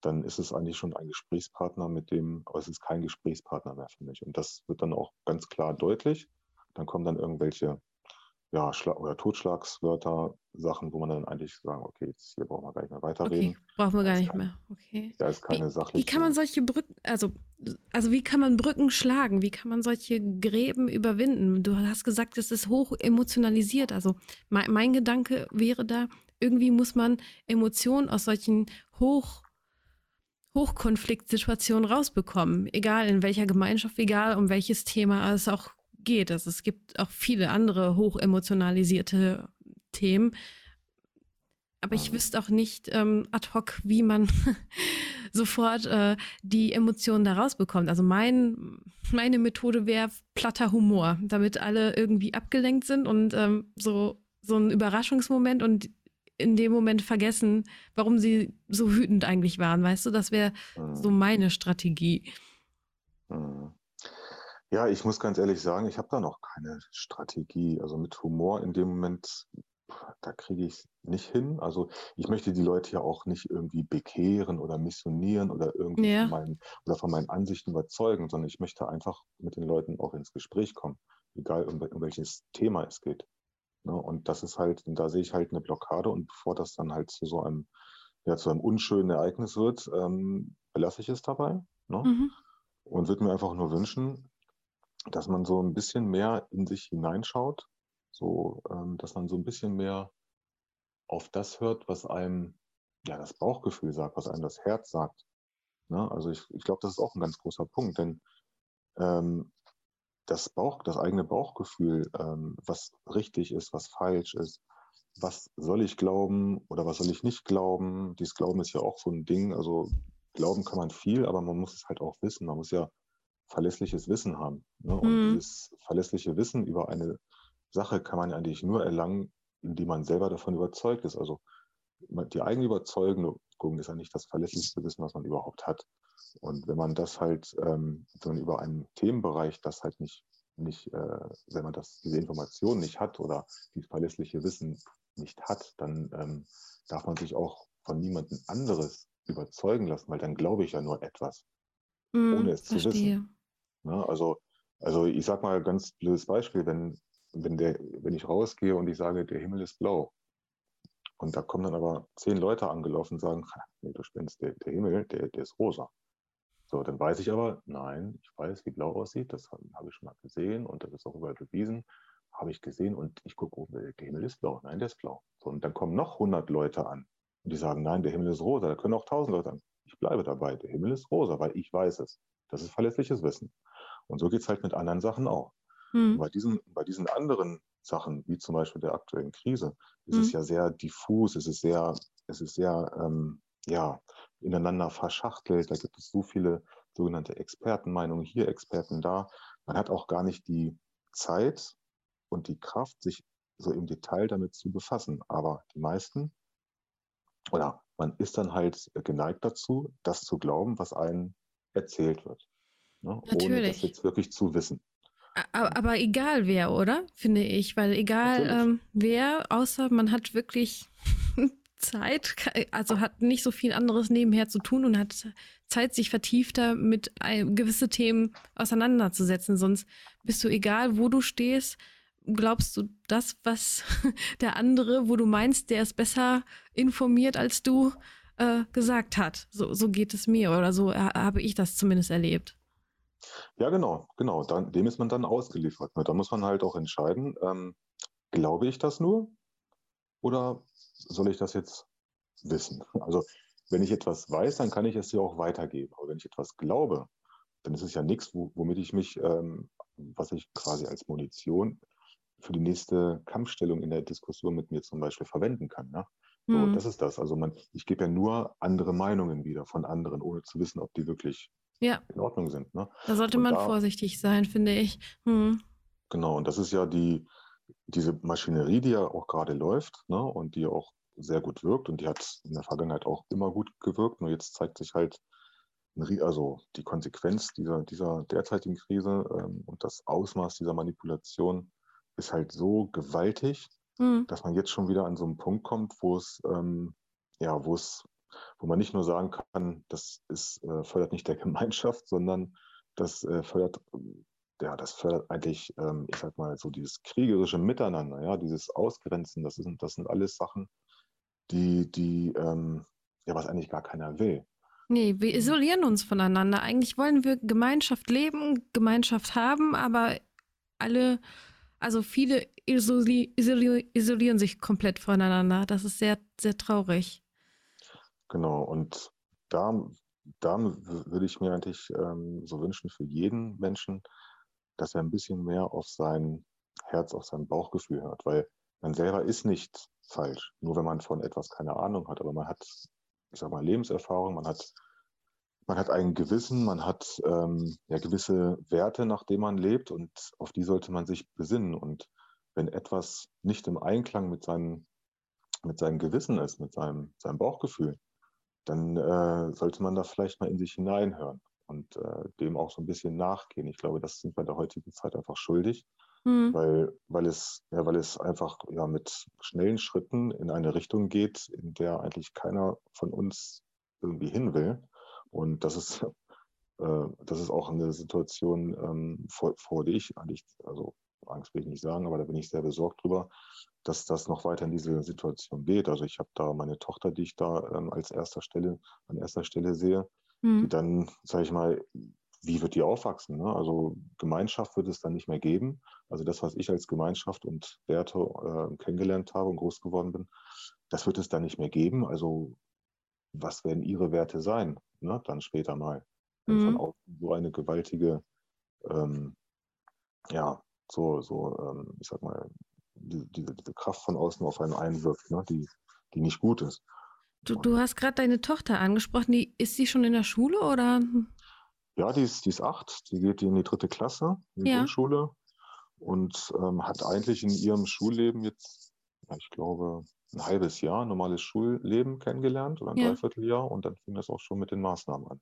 dann ist es eigentlich schon ein Gesprächspartner, mit dem, aber es ist kein Gesprächspartner mehr für mich. Und das wird dann auch ganz klar deutlich. Dann kommen dann irgendwelche ja, oder Totschlagswörter, Sachen, wo man dann eigentlich sagen, okay, jetzt hier brauchen wir gar nicht mehr weiterreden. Okay, brauchen wir gar nicht kein, mehr. Okay. Da ist keine wie, sachliche. Wie kann man solche Brücken, also, also wie kann man Brücken schlagen? Wie kann man solche Gräben überwinden? Du hast gesagt, es ist hoch emotionalisiert. Also mein, mein Gedanke wäre da, irgendwie muss man Emotionen aus solchen hoch Hochkonfliktsituationen rausbekommen, egal in welcher Gemeinschaft, egal um welches Thema es auch geht. Also es gibt auch viele andere hochemotionalisierte Themen. Aber ich wüsste auch nicht ähm, ad hoc, wie man sofort äh, die Emotionen da rausbekommt. Also mein, meine Methode wäre platter Humor, damit alle irgendwie abgelenkt sind und ähm, so, so ein Überraschungsmoment und in dem Moment vergessen, warum sie so wütend eigentlich waren. Weißt du, das wäre mhm. so meine Strategie. Mhm. Ja, ich muss ganz ehrlich sagen, ich habe da noch keine Strategie. Also mit Humor in dem Moment, da kriege ich es nicht hin. Also ich möchte die Leute ja auch nicht irgendwie bekehren oder missionieren oder irgendwie ja. von, meinen, oder von meinen Ansichten überzeugen, sondern ich möchte einfach mit den Leuten auch ins Gespräch kommen, egal um, um welches Thema es geht. Ne? Und das ist halt, da sehe ich halt eine Blockade und bevor das dann halt zu so einem, ja, zu einem unschönen Ereignis wird, ähm, belasse ich es dabei. Ne? Mhm. Und würde mir einfach nur wünschen, dass man so ein bisschen mehr in sich hineinschaut, so, ähm, dass man so ein bisschen mehr auf das hört, was einem ja das Bauchgefühl sagt, was einem das Herz sagt. Ne? Also ich, ich glaube, das ist auch ein ganz großer Punkt, denn ähm, das Bauch, das eigene Bauchgefühl, ähm, was richtig ist, was falsch ist, was soll ich glauben oder was soll ich nicht glauben? Dieses Glauben ist ja auch so ein Ding. Also glauben kann man viel, aber man muss es halt auch wissen. Man muss ja verlässliches Wissen haben. Ne? Und mhm. dieses verlässliche Wissen über eine Sache kann man eigentlich nur erlangen, indem man selber davon überzeugt ist. Also die eigene Überzeugung ist ja nicht das verlässlichste Wissen, was man überhaupt hat. Und wenn man das halt, ähm, wenn man über einen Themenbereich das halt nicht, nicht äh, wenn man das, diese Information nicht hat oder dieses verlässliche Wissen nicht hat, dann ähm, darf man sich auch von niemandem anderes überzeugen lassen, weil dann glaube ich ja nur etwas, mm, ohne es verstehe. zu wissen. Ne? Also, also ich sag mal ganz blödes Beispiel, wenn, wenn, der, wenn ich rausgehe und ich sage, der Himmel ist blau, und da kommen dann aber zehn Leute angelaufen und sagen, nee, du spinnst, der, der Himmel, der, der ist rosa. So, dann weiß ich aber, nein, ich weiß, wie blau aussieht, das habe ich schon mal gesehen und das ist auch überall bewiesen, habe ich gesehen und ich gucke, oh, der Himmel ist blau, nein, der ist blau. So, und dann kommen noch 100 Leute an und die sagen, nein, der Himmel ist rosa, da können auch 1000 Leute an. Ich bleibe dabei, der Himmel ist rosa, weil ich weiß es. Das ist verlässliches Wissen. Und so geht es halt mit anderen Sachen auch. Hm. Bei, diesen, bei diesen anderen Sachen, wie zum Beispiel der aktuellen Krise, ist mhm. es ja sehr diffus, es ist sehr, es ist sehr, ähm, ja, ineinander verschachtelt. Da gibt es so viele sogenannte Expertenmeinungen hier, Experten da. Man hat auch gar nicht die Zeit und die Kraft, sich so im Detail damit zu befassen. Aber die meisten, oder man ist dann halt geneigt dazu, das zu glauben, was einem erzählt wird. Ne? Ohne das jetzt wirklich zu wissen. Aber, aber, egal wer, oder? Finde ich. Weil egal ähm, wer, außer man hat wirklich Zeit, also hat nicht so viel anderes nebenher zu tun und hat Zeit, sich vertiefter mit gewisse Themen auseinanderzusetzen. Sonst bist du egal, wo du stehst, glaubst du das, was der andere, wo du meinst, der ist besser informiert als du, äh, gesagt hat. So, so geht es mir oder so habe ich das zumindest erlebt. Ja, genau, genau. Dann, dem ist man dann ausgeliefert. Ne? Da muss man halt auch entscheiden, ähm, glaube ich das nur oder soll ich das jetzt wissen? Also wenn ich etwas weiß, dann kann ich es ja auch weitergeben. Aber wenn ich etwas glaube, dann ist es ja nichts, womit ich mich, ähm, was ich quasi als Munition für die nächste Kampfstellung in der Diskussion mit mir zum Beispiel verwenden kann. Ne? So, mhm. Das ist das. Also man, ich gebe ja nur andere Meinungen wieder von anderen, ohne zu wissen, ob die wirklich ja. in Ordnung sind. Ne? Da sollte und man da, vorsichtig sein, finde ich. Mhm. Genau, und das ist ja die, diese Maschinerie, die ja auch gerade läuft ne? und die auch sehr gut wirkt und die hat in der Vergangenheit auch immer gut gewirkt. Nur jetzt zeigt sich halt also die Konsequenz dieser, dieser derzeitigen Krise ähm, und das Ausmaß dieser Manipulation ist halt so gewaltig, mhm. dass man jetzt schon wieder an so einen Punkt kommt, wo es, ähm, ja, wo es, wo man nicht nur sagen kann, das ist, äh, fördert nicht der Gemeinschaft, sondern das äh, fördert, ja, das fördert eigentlich, ähm, ich sag mal, so dieses kriegerische Miteinander, ja, dieses Ausgrenzen, das sind, das sind alles Sachen, die, die, ähm, ja, was eigentlich gar keiner will. Nee, wir isolieren uns voneinander. Eigentlich wollen wir Gemeinschaft leben, Gemeinschaft haben, aber alle also viele isoli isolieren sich komplett voneinander. Das ist sehr, sehr traurig. Genau, und da, da würde ich mir eigentlich ähm, so wünschen für jeden Menschen, dass er ein bisschen mehr auf sein Herz, auf sein Bauchgefühl hört, weil man selber ist nicht falsch, nur wenn man von etwas keine Ahnung hat, aber man hat, ich sag mal, Lebenserfahrung, man hat man hat ein Gewissen, man hat ähm, ja gewisse Werte, nach denen man lebt und auf die sollte man sich besinnen. Und wenn etwas nicht im Einklang mit seinem, mit seinem Gewissen ist, mit seinem, seinem Bauchgefühl, dann äh, sollte man da vielleicht mal in sich hineinhören und äh, dem auch so ein bisschen nachgehen. Ich glaube, das sind wir in der heutigen Zeit einfach schuldig, mhm. weil, weil, es, ja, weil es einfach ja, mit schnellen Schritten in eine Richtung geht, in der eigentlich keiner von uns irgendwie hin will. Und das ist, äh, das ist auch eine Situation, ähm, vor, vor der ich eigentlich, also Angst will ich nicht sagen, aber da bin ich sehr besorgt drüber, dass das noch weiter in diese Situation geht. Also ich habe da meine Tochter, die ich da ähm, als erster Stelle, an erster Stelle sehe, mhm. die dann, sage ich mal, wie wird die aufwachsen? Ne? Also Gemeinschaft wird es dann nicht mehr geben. Also das, was ich als Gemeinschaft und Werte äh, kennengelernt habe und groß geworden bin, das wird es dann nicht mehr geben. Also was werden ihre Werte sein? ne, dann später mal. Wenn mhm. von außen so eine gewaltige, ähm, ja, so, so, ähm, ich sag mal, die, diese, diese Kraft von außen auf einen einwirkt, ne, die, die nicht gut ist. Du, du hast gerade deine Tochter angesprochen, die, ist sie schon in der Schule oder? Ja, die ist, die ist acht, die geht in die dritte Klasse in die ja. Grundschule und ähm, hat eigentlich in ihrem Schulleben jetzt, ja, ich glaube, ein halbes Jahr normales Schulleben kennengelernt oder ein ja. Dreivierteljahr und dann fing das auch schon mit den Maßnahmen an.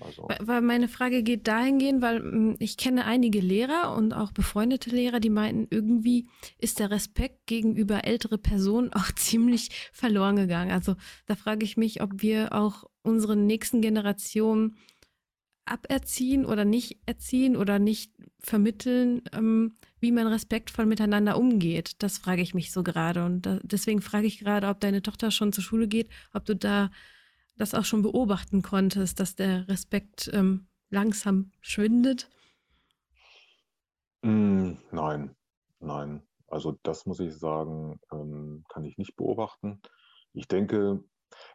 Also. Weil meine Frage geht dahingehend, weil hm, ich kenne einige Lehrer und auch befreundete Lehrer, die meinten, irgendwie ist der Respekt gegenüber ältere Personen auch ziemlich verloren gegangen. Also da frage ich mich, ob wir auch unseren nächsten Generationen aberziehen oder nicht erziehen oder nicht vermitteln, ähm, wie man respektvoll miteinander umgeht. Das frage ich mich so gerade. Und da, deswegen frage ich gerade, ob deine Tochter schon zur Schule geht, ob du da das auch schon beobachten konntest, dass der Respekt ähm, langsam schwindet. Mm, nein, nein. Also das muss ich sagen, ähm, kann ich nicht beobachten. Ich denke,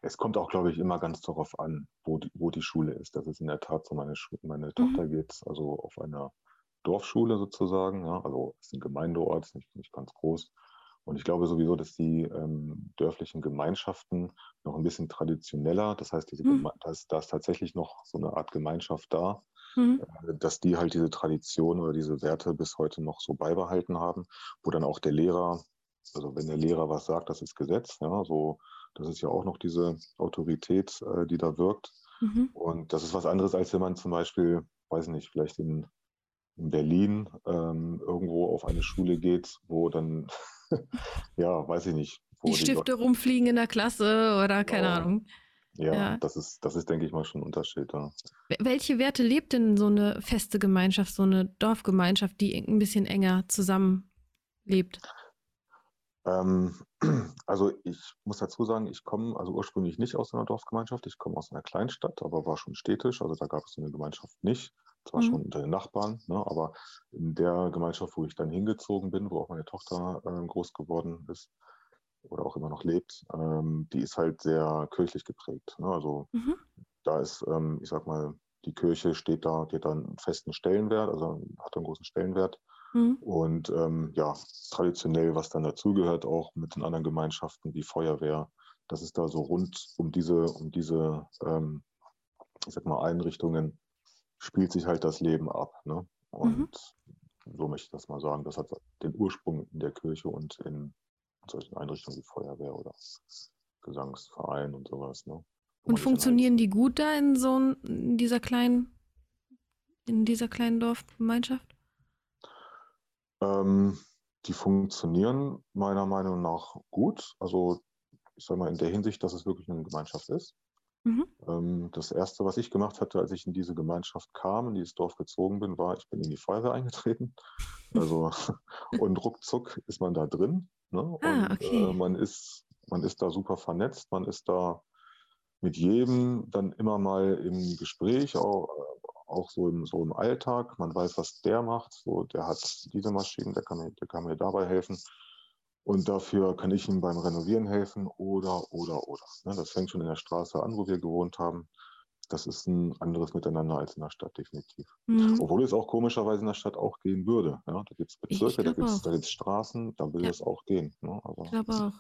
es kommt auch, glaube ich, immer ganz darauf an, wo die, wo die Schule ist. Das ist in der Tat so. Meine, meine mhm. Tochter geht also auf einer Dorfschule sozusagen. Ja? Also es ist ein Gemeindeort, ist nicht, nicht ganz groß. Und ich glaube sowieso, dass die ähm, dörflichen Gemeinschaften noch ein bisschen traditioneller, das heißt, diese mhm. da, ist, da ist tatsächlich noch so eine Art Gemeinschaft da, mhm. äh, dass die halt diese Tradition oder diese Werte bis heute noch so beibehalten haben, wo dann auch der Lehrer, also wenn der Lehrer was sagt, das ist Gesetz, ja, so, das ist ja auch noch diese Autorität, äh, die da wirkt. Mhm. Und das ist was anderes, als wenn man zum Beispiel, weiß nicht, vielleicht in, in Berlin ähm, irgendwo auf eine Schule geht, wo dann ja, weiß ich nicht. die Stifte die rumfliegen in der Klasse oder keine ja. Ahnung. Ja, ja, Das, ist, das ist, denke ich mal, schon ein Unterschied. Ja. Welche Werte lebt denn so eine feste Gemeinschaft, so eine Dorfgemeinschaft, die ein bisschen enger zusammenlebt? Ähm, also ich muss dazu sagen, ich komme also ursprünglich nicht aus einer Dorfgemeinschaft, ich komme aus einer Kleinstadt, aber war schon städtisch, also da gab es so eine Gemeinschaft nicht zwar mhm. schon unter den Nachbarn, ne, aber in der Gemeinschaft, wo ich dann hingezogen bin, wo auch meine Tochter äh, groß geworden ist oder auch immer noch lebt, ähm, die ist halt sehr kirchlich geprägt. Ne? Also mhm. da ist, ähm, ich sag mal, die Kirche steht da, die hat da einen festen Stellenwert, also hat einen großen Stellenwert. Mhm. Und ähm, ja, traditionell, was dann dazugehört, auch mit den anderen Gemeinschaften wie Feuerwehr, das ist da so rund um diese, um diese, ähm, ich sag mal, Einrichtungen spielt sich halt das Leben ab. Ne? Und mhm. so möchte ich das mal sagen. Das hat den Ursprung in der Kirche und in solchen Einrichtungen wie Feuerwehr oder Gesangsverein und sowas. Ne? Und funktionieren die gut da in so in dieser kleinen, in dieser kleinen Dorfgemeinschaft? Ähm, die funktionieren meiner Meinung nach gut. Also ich sage mal in der Hinsicht, dass es wirklich eine Gemeinschaft ist. Mhm. Ähm, das erste, was ich gemacht hatte, als ich in diese Gemeinschaft kam, in dieses Dorf gezogen bin, war, ich bin in die Feuerwehr eingetreten. Also, und ruckzuck ist man da drin. Ne? Ah, okay. äh, man, ist, man ist da super vernetzt, man ist da mit jedem dann immer mal im Gespräch, auch, auch so, im, so im Alltag. Man weiß, was der macht. So, der hat diese Maschinen, der kann mir, der kann mir dabei helfen. Und dafür kann ich ihm beim Renovieren helfen oder, oder, oder. Ne, das fängt schon in der Straße an, wo wir gewohnt haben. Das ist ein anderes Miteinander als in der Stadt, definitiv. Mhm. Obwohl es auch komischerweise in der Stadt auch gehen würde. Ja, da gibt es Bezirke, da gibt es Straßen, da würde ja. es auch gehen. Ne? Also, ich glaube auch.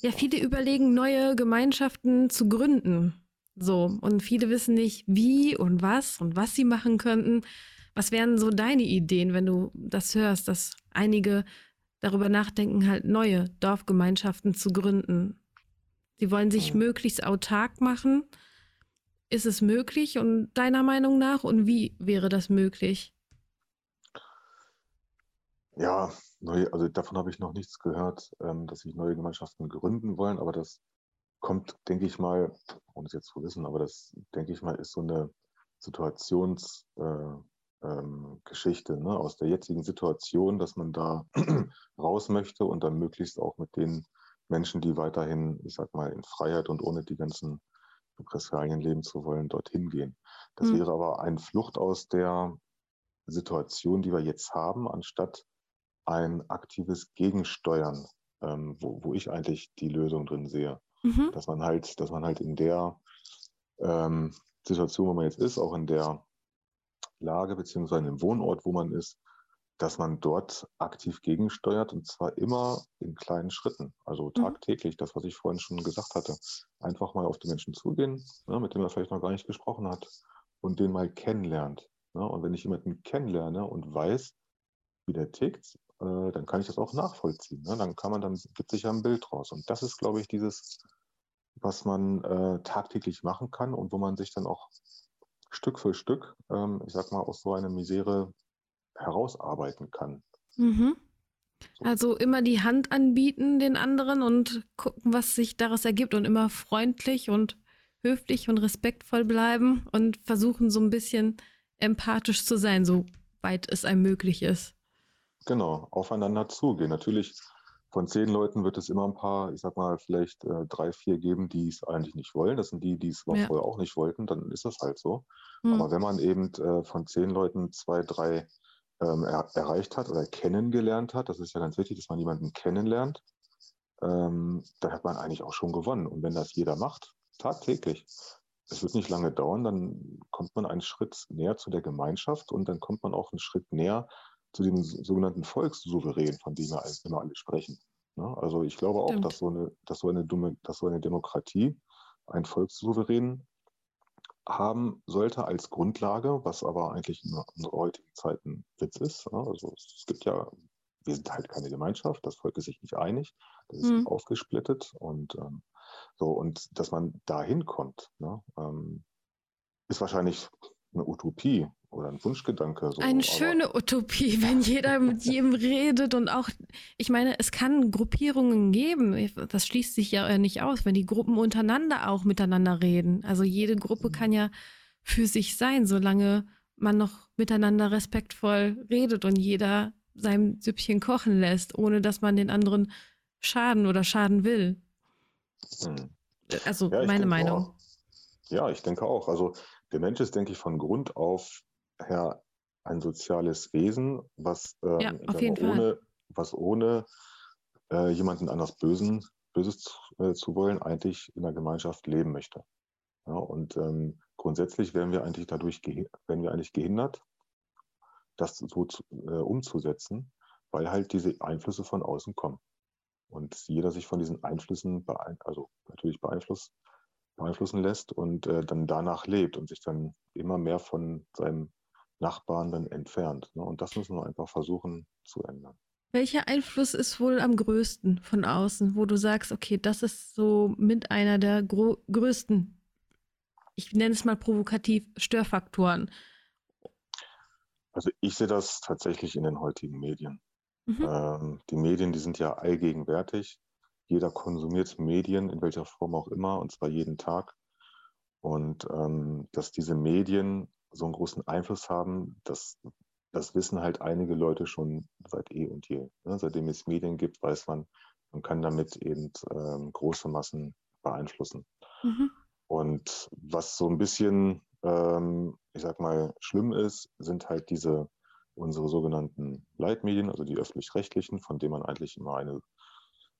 Ja, viele überlegen, neue Gemeinschaften zu gründen. So, und viele wissen nicht, wie und was und was sie machen könnten. Was wären so deine Ideen, wenn du das hörst, dass einige darüber nachdenken, halt neue Dorfgemeinschaften zu gründen. Sie wollen sich mhm. möglichst autark machen. Ist es möglich und deiner Meinung nach und wie wäre das möglich? Ja, neu, also davon habe ich noch nichts gehört, ähm, dass sich neue Gemeinschaften gründen wollen, aber das kommt, denke ich mal, ohne es jetzt zu wissen, aber das, denke ich mal, ist so eine Situations, äh, ähm, Geschichte, ne? aus der jetzigen Situation, dass man da raus möchte und dann möglichst auch mit den Menschen, die weiterhin, ich sag mal, in Freiheit und ohne die ganzen Repressalien leben zu wollen, dorthin gehen. Das mhm. wäre aber eine Flucht aus der Situation, die wir jetzt haben, anstatt ein aktives Gegensteuern, ähm, wo, wo, ich eigentlich die Lösung drin sehe. Mhm. Dass man halt, dass man halt in der ähm, Situation, wo man jetzt ist, auch in der Lage beziehungsweise im Wohnort, wo man ist, dass man dort aktiv gegensteuert und zwar immer in kleinen Schritten, also mhm. tagtäglich, das, was ich vorhin schon gesagt hatte. Einfach mal auf die Menschen zugehen, ne, mit denen man vielleicht noch gar nicht gesprochen hat und den mal kennenlernt. Ne? Und wenn ich jemanden kennenlerne und weiß, wie der tickt, äh, dann kann ich das auch nachvollziehen. Ne? Dann kann man, dann gibt sich ja ein Bild draus. Und das ist, glaube ich, dieses, was man äh, tagtäglich machen kann und wo man sich dann auch Stück für Stück, ähm, ich sag mal, aus so einer Misere herausarbeiten kann. Mhm. Also immer die Hand anbieten den anderen und gucken, was sich daraus ergibt und immer freundlich und höflich und respektvoll bleiben und versuchen so ein bisschen empathisch zu sein, soweit es einem möglich ist. Genau, aufeinander zugehen. Natürlich von zehn Leuten wird es immer ein paar, ich sag mal, vielleicht äh, drei, vier geben, die es eigentlich nicht wollen. Das sind die, die es ja. vorher auch nicht wollten, dann ist das halt so. Mhm. Aber wenn man eben äh, von zehn Leuten zwei, drei ähm, er erreicht hat oder kennengelernt hat, das ist ja ganz wichtig, dass man jemanden kennenlernt, ähm, dann hat man eigentlich auch schon gewonnen. Und wenn das jeder macht, tagtäglich, es wird nicht lange dauern, dann kommt man einen Schritt näher zu der Gemeinschaft und dann kommt man auch einen Schritt näher zu dem sogenannten Volkssouverän, von dem wir immer alle sprechen. Ne? Also ich glaube auch, dass so, eine, dass, so eine dumme, dass so eine Demokratie ein Volkssouverän haben sollte als Grundlage, was aber eigentlich in unserer heutigen Zeit ein Witz ist. Ne? Also es gibt ja, wir sind halt keine Gemeinschaft, das Volk ist sich nicht einig, das ist mhm. aufgesplittet und ähm, so, und dass man da hinkommt, ne, ähm, ist wahrscheinlich eine Utopie oder ein Wunschgedanke. So. Eine schöne Utopie, wenn jeder mit jedem redet und auch, ich meine, es kann Gruppierungen geben. Das schließt sich ja nicht aus, wenn die Gruppen untereinander auch miteinander reden. Also jede Gruppe kann ja für sich sein, solange man noch miteinander respektvoll redet und jeder sein Süppchen kochen lässt, ohne dass man den anderen schaden oder schaden will. Hm. Also ja, meine Meinung. Auch. Ja, ich denke auch. Also der Mensch ist, denke ich, von Grund auf her ein soziales Wesen, was, ähm, ja, ohne, was ohne äh, jemanden anders Bösen, Böses zu, äh, zu, wollen, eigentlich in der Gemeinschaft leben möchte. Ja, und ähm, grundsätzlich werden wir eigentlich dadurch werden wir eigentlich gehindert, das so zu, äh, umzusetzen, weil halt diese Einflüsse von außen kommen und jeder sich von diesen Einflüssen, also natürlich beeinflusst, beeinflussen lässt und äh, dann danach lebt und sich dann immer mehr von seinem Nachbarn dann entfernt. Ne? Und das müssen wir einfach versuchen zu ändern. Welcher Einfluss ist wohl am größten von außen, wo du sagst, okay, das ist so mit einer der größten, ich nenne es mal provokativ, Störfaktoren? Also ich sehe das tatsächlich in den heutigen Medien. Mhm. Ähm, die Medien, die sind ja allgegenwärtig. Jeder konsumiert Medien, in welcher Form auch immer, und zwar jeden Tag. Und ähm, dass diese Medien so einen großen Einfluss haben, das, das wissen halt einige Leute schon seit eh und je. Ne? Seitdem es Medien gibt, weiß man, man kann damit eben ähm, große Massen beeinflussen. Mhm. Und was so ein bisschen, ähm, ich sag mal, schlimm ist, sind halt diese unsere sogenannten Leitmedien, also die öffentlich-rechtlichen, von denen man eigentlich immer eine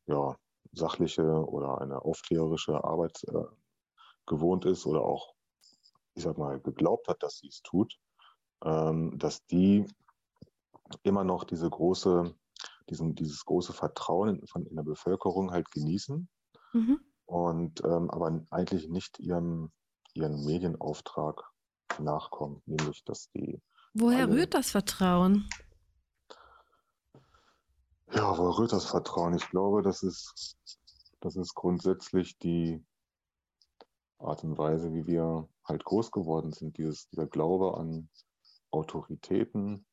ja, sachliche oder eine aufklärerische Arbeit äh, gewohnt ist oder auch, ich sag mal, geglaubt hat, dass sie es tut, ähm, dass die immer noch diese große, diesen, dieses große Vertrauen in, von, in der Bevölkerung halt genießen mhm. und ähm, aber eigentlich nicht ihrem, ihren Medienauftrag nachkommen, nämlich dass die Woher rührt das Vertrauen? Ja, woher rührt das Vertrauen? Ich glaube, das ist, das ist grundsätzlich die Art und Weise, wie wir halt groß geworden sind. Dieses, dieser Glaube an Autoritäten,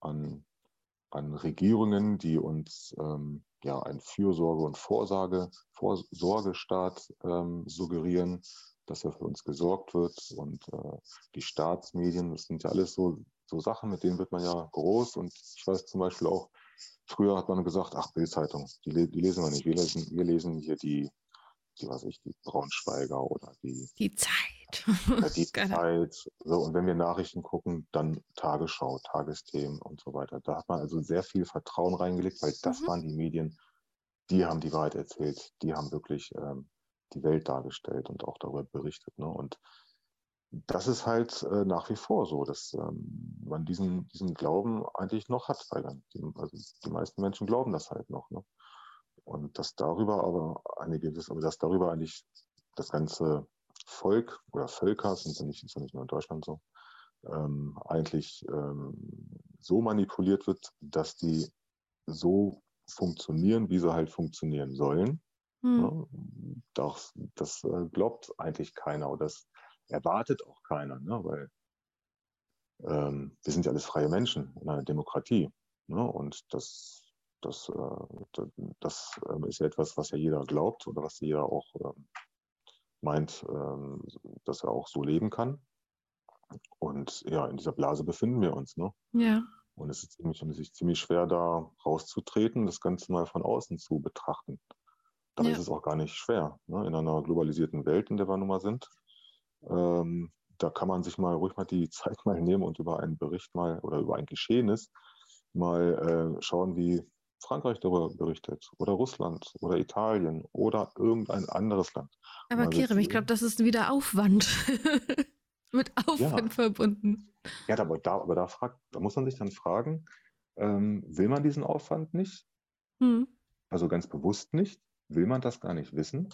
an, an Regierungen, die uns ähm, ja ein Fürsorge- und Vorsage, Vorsorgestaat ähm, suggerieren, dass er für uns gesorgt wird. Und äh, die Staatsmedien, das sind ja alles so so Sachen, mit denen wird man ja groß. Und ich weiß zum Beispiel auch, früher hat man gesagt, ach, Bildzeitung, die, die lesen wir nicht. Wir lesen, wir lesen hier die, die, was ich, die Braunschweiger oder die. Die Zeit. die Zeit. So, und wenn wir Nachrichten gucken, dann Tagesschau, Tagesthemen und so weiter. Da hat man also sehr viel Vertrauen reingelegt, weil das mhm. waren die Medien, die haben die Wahrheit erzählt, die haben wirklich ähm, die Welt dargestellt und auch darüber berichtet. Ne? Und das ist halt äh, nach wie vor so, dass ähm, man diesen, diesen Glauben eigentlich noch hat, weil dann die, also die meisten Menschen glauben das halt noch. Ne? Und dass darüber aber eine gewisse, aber dass darüber eigentlich das ganze Volk oder Völker, sind ja nicht, ist ja nicht nur in Deutschland so, ähm, eigentlich ähm, so manipuliert wird, dass die so funktionieren, wie sie halt funktionieren sollen. Hm. Ne? das, das äh, glaubt eigentlich keiner. Oder das, erwartet auch keiner, ne? weil ähm, wir sind ja alles freie Menschen in einer Demokratie. Ne? Und das, das, äh, das äh, ist ja etwas, was ja jeder glaubt oder was jeder auch äh, meint, ähm, dass er auch so leben kann. Und ja, in dieser Blase befinden wir uns. Ne? Ja. Und es ist ziemlich, es ist ziemlich schwer, da rauszutreten, das Ganze mal von außen zu betrachten. Dabei ja. ist es auch gar nicht schwer. Ne? In einer globalisierten Welt, in der wir nun mal sind, ähm, da kann man sich mal ruhig mal die Zeit mal nehmen und über einen Bericht mal oder über ein Geschehnis mal äh, schauen, wie Frankreich darüber berichtet oder Russland oder Italien oder irgendein anderes Land. Aber Kerem, ich glaube, das ist wieder Aufwand. Mit Aufwand ja. verbunden. Ja, aber da, aber da, fragt, da muss man sich dann fragen, ähm, will man diesen Aufwand nicht? Hm. Also ganz bewusst nicht? Will man das gar nicht wissen?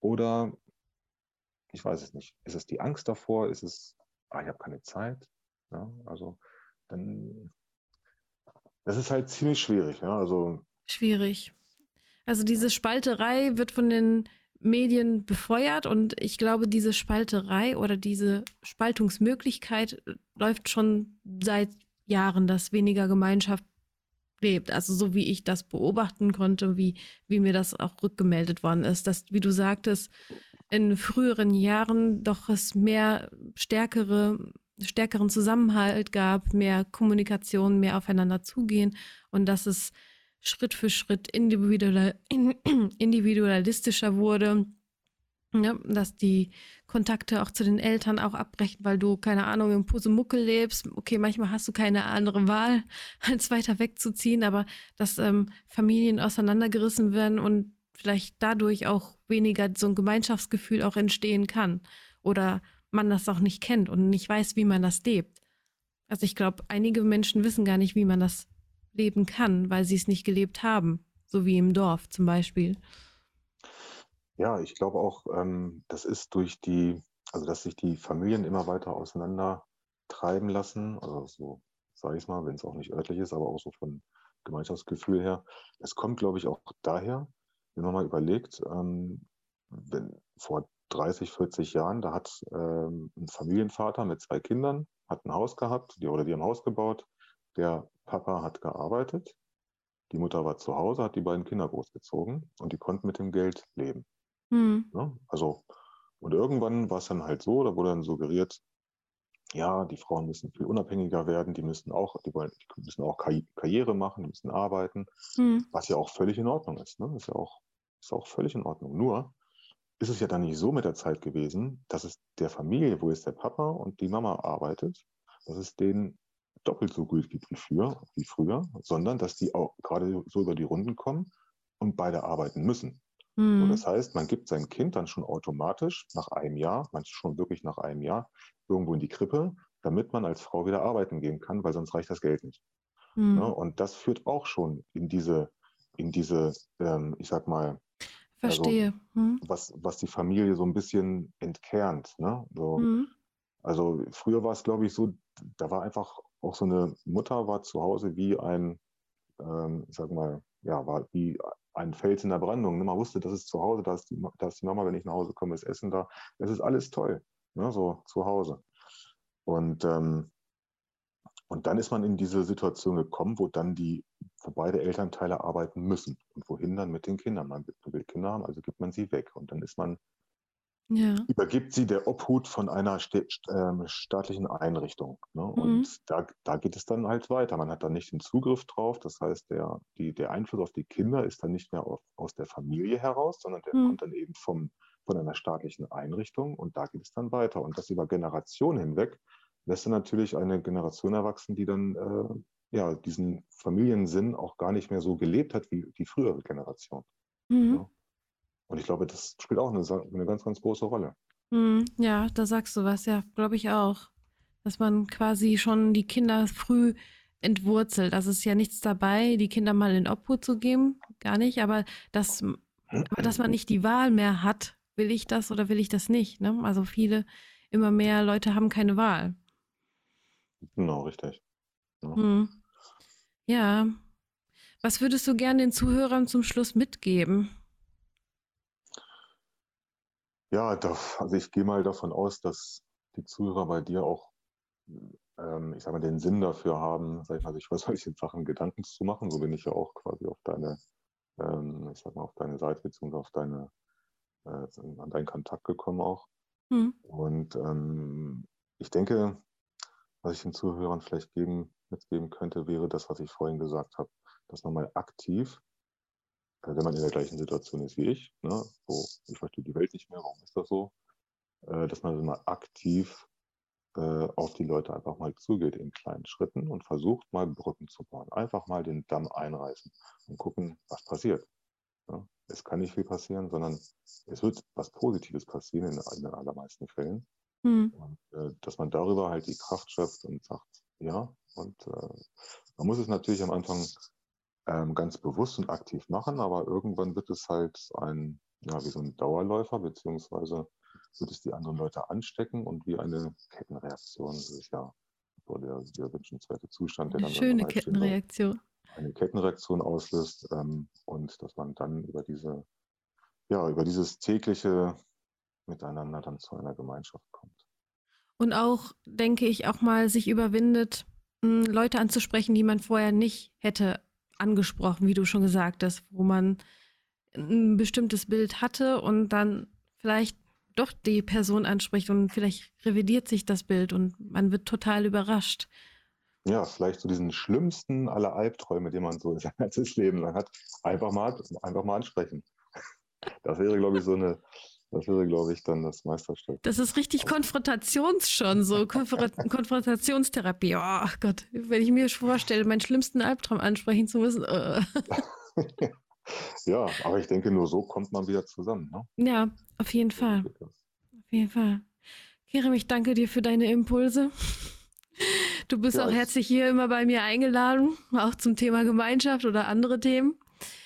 Oder, ich weiß es nicht, ist es die Angst davor? Ist es, ah, ich habe keine Zeit? Ja, also dann das ist halt ziemlich schwierig. Ja? Also, schwierig. Also diese Spalterei wird von den Medien befeuert und ich glaube, diese Spalterei oder diese Spaltungsmöglichkeit läuft schon seit Jahren, dass weniger Gemeinschaft lebt. Also so wie ich das beobachten konnte, wie, wie mir das auch rückgemeldet worden ist, dass, wie du sagtest, in früheren Jahren doch es mehr stärkere stärkeren Zusammenhalt gab, mehr Kommunikation, mehr aufeinander zugehen und dass es Schritt für Schritt individuell, individualistischer wurde. Ja, dass die Kontakte auch zu den Eltern auch abbrechen, weil du, keine Ahnung, im Pusemuckel lebst. Okay, manchmal hast du keine andere Wahl, als weiter wegzuziehen, aber dass ähm, Familien auseinandergerissen werden und vielleicht dadurch auch weniger so ein Gemeinschaftsgefühl auch entstehen kann. Oder man das auch nicht kennt und nicht weiß, wie man das lebt. Also ich glaube, einige Menschen wissen gar nicht, wie man das leben kann, weil sie es nicht gelebt haben, so wie im Dorf zum Beispiel. Ja, ich glaube auch, ähm, das ist durch die, also dass sich die Familien immer weiter auseinander treiben lassen, also so sage ich es mal, wenn es auch nicht örtlich ist, aber auch so von Gemeinschaftsgefühl her. Es kommt, glaube ich, auch daher, wenn man mal überlegt, ähm, wenn vor 30, 40 Jahren, da hat ähm, ein Familienvater mit zwei Kindern, hat ein Haus gehabt, die, oder die haben ein Haus gebaut. Der Papa hat gearbeitet, die Mutter war zu Hause, hat die beiden Kinder großgezogen und die konnten mit dem Geld leben. Mhm. Ja, also, und irgendwann war es dann halt so, da wurde dann suggeriert, ja, die Frauen müssen viel unabhängiger werden, die müssen auch, die wollen, die müssen auch Karriere machen, die müssen arbeiten, mhm. was ja auch völlig in Ordnung ist. Ne? Ist ja auch, ist auch völlig in Ordnung. Nur, ist es ja dann nicht so mit der Zeit gewesen, dass es der Familie, wo jetzt der Papa und die Mama arbeitet, dass es denen doppelt so gut geht wie früher, wie früher, sondern dass die auch gerade so über die Runden kommen und beide arbeiten müssen. Mhm. Und das heißt, man gibt sein Kind dann schon automatisch nach einem Jahr, manchmal schon wirklich nach einem Jahr, irgendwo in die Krippe, damit man als Frau wieder arbeiten gehen kann, weil sonst reicht das Geld nicht. Mhm. Ja, und das führt auch schon in diese, in diese, ähm, ich sag mal, Verstehe. Also, hm. was, was die Familie so ein bisschen entkernt. Ne? So, hm. Also früher war es, glaube ich, so, da war einfach auch so eine Mutter war zu Hause wie ein, ähm, ich sag mal, ja, war wie ein Fels in der Brandung. Ne? Man wusste, das ist zu Hause, da ist, die, da ist die Mama, wenn ich nach Hause komme, ist Essen da. Es ist alles toll, ne? so zu Hause. Und ähm, und dann ist man in diese Situation gekommen, wo dann die, wo beide Elternteile arbeiten müssen. Und wohin dann mit den Kindern? Man will Kinder haben, also gibt man sie weg. Und dann ist man, ja. übergibt sie der Obhut von einer ähm, staatlichen Einrichtung. Ne? Mhm. Und da, da geht es dann halt weiter. Man hat dann nicht den Zugriff drauf. Das heißt, der, die, der Einfluss auf die Kinder ist dann nicht mehr auf, aus der Familie heraus, sondern der mhm. kommt dann eben vom, von einer staatlichen Einrichtung. Und da geht es dann weiter. Und das über Generationen hinweg lässt dann natürlich eine Generation erwachsen, die dann äh, ja, diesen Familiensinn auch gar nicht mehr so gelebt hat wie die frühere Generation. Mhm. Ja. Und ich glaube, das spielt auch eine, eine ganz, ganz große Rolle. Mhm, ja, da sagst du was, ja, glaube ich auch. Dass man quasi schon die Kinder früh entwurzelt. Also ist ja nichts dabei, die Kinder mal in Obhut zu geben, gar nicht, aber dass, aber dass man nicht die Wahl mehr hat, will ich das oder will ich das nicht. Ne? Also viele, immer mehr Leute haben keine Wahl. Genau, richtig. Ja. Hm. ja. Was würdest du gerne den Zuhörern zum Schluss mitgeben? Ja, da, also ich gehe mal davon aus, dass die Zuhörer bei dir auch, ähm, ich sag mal, den Sinn dafür haben, sag ich mal, sich über solche Sachen Gedanken zu machen. So bin ich ja auch quasi auf deine, ähm, ich sag mal, auf deine Seite beziehungsweise auf deine, äh, an deinen Kontakt gekommen auch. Hm. Und ähm, ich denke, was ich den Zuhörern vielleicht geben, mitgeben könnte, wäre das, was ich vorhin gesagt habe, dass man mal aktiv, äh, wenn man in der gleichen Situation ist wie ich, ne, so, ich verstehe die Welt nicht mehr, warum ist das so, äh, dass man mal aktiv äh, auf die Leute einfach mal zugeht in kleinen Schritten und versucht mal Brücken zu bauen. Einfach mal den Damm einreißen und gucken, was passiert. Ja, es kann nicht viel passieren, sondern es wird was Positives passieren in, in den allermeisten Fällen. Mhm. Und, äh, dass man darüber halt die Kraft schöpft und sagt, ja, und äh, man muss es natürlich am Anfang ähm, ganz bewusst und aktiv machen, aber irgendwann wird es halt ein, ja, wie so ein Dauerläufer, beziehungsweise wird es die anderen Leute anstecken und wie eine Kettenreaktion, das ist ja so der, der wünschenswerte Zustand, der eine dann schöne Kettenreaktion. eine Kettenreaktion auslöst ähm, und dass man dann über diese, ja, über dieses tägliche Miteinander dann zu einer Gemeinschaft kommt. Und auch, denke ich, auch mal sich überwindet, hm, Leute anzusprechen, die man vorher nicht hätte angesprochen, wie du schon gesagt hast, wo man ein bestimmtes Bild hatte und dann vielleicht doch die Person anspricht und vielleicht revidiert sich das Bild und man wird total überrascht. Ja, vielleicht so diesen schlimmsten aller Albträume, den man so in seinem Leben lang hat, einfach mal, einfach mal ansprechen. Das wäre, glaube ich, so eine, das wäre, glaube ich, dann das Meisterstück. Das ist richtig Konfrontations schon, so Konfrontationstherapie. Oh Gott, wenn ich mir vorstelle, meinen schlimmsten Albtraum ansprechen zu müssen. Uh. ja, aber ich denke, nur so kommt man wieder zusammen. Ne? Ja, auf jeden Fall. Auf jeden Fall. Kerem, ich danke dir für deine Impulse. Du bist ja, auch herzlich hier immer bei mir eingeladen, auch zum Thema Gemeinschaft oder andere Themen.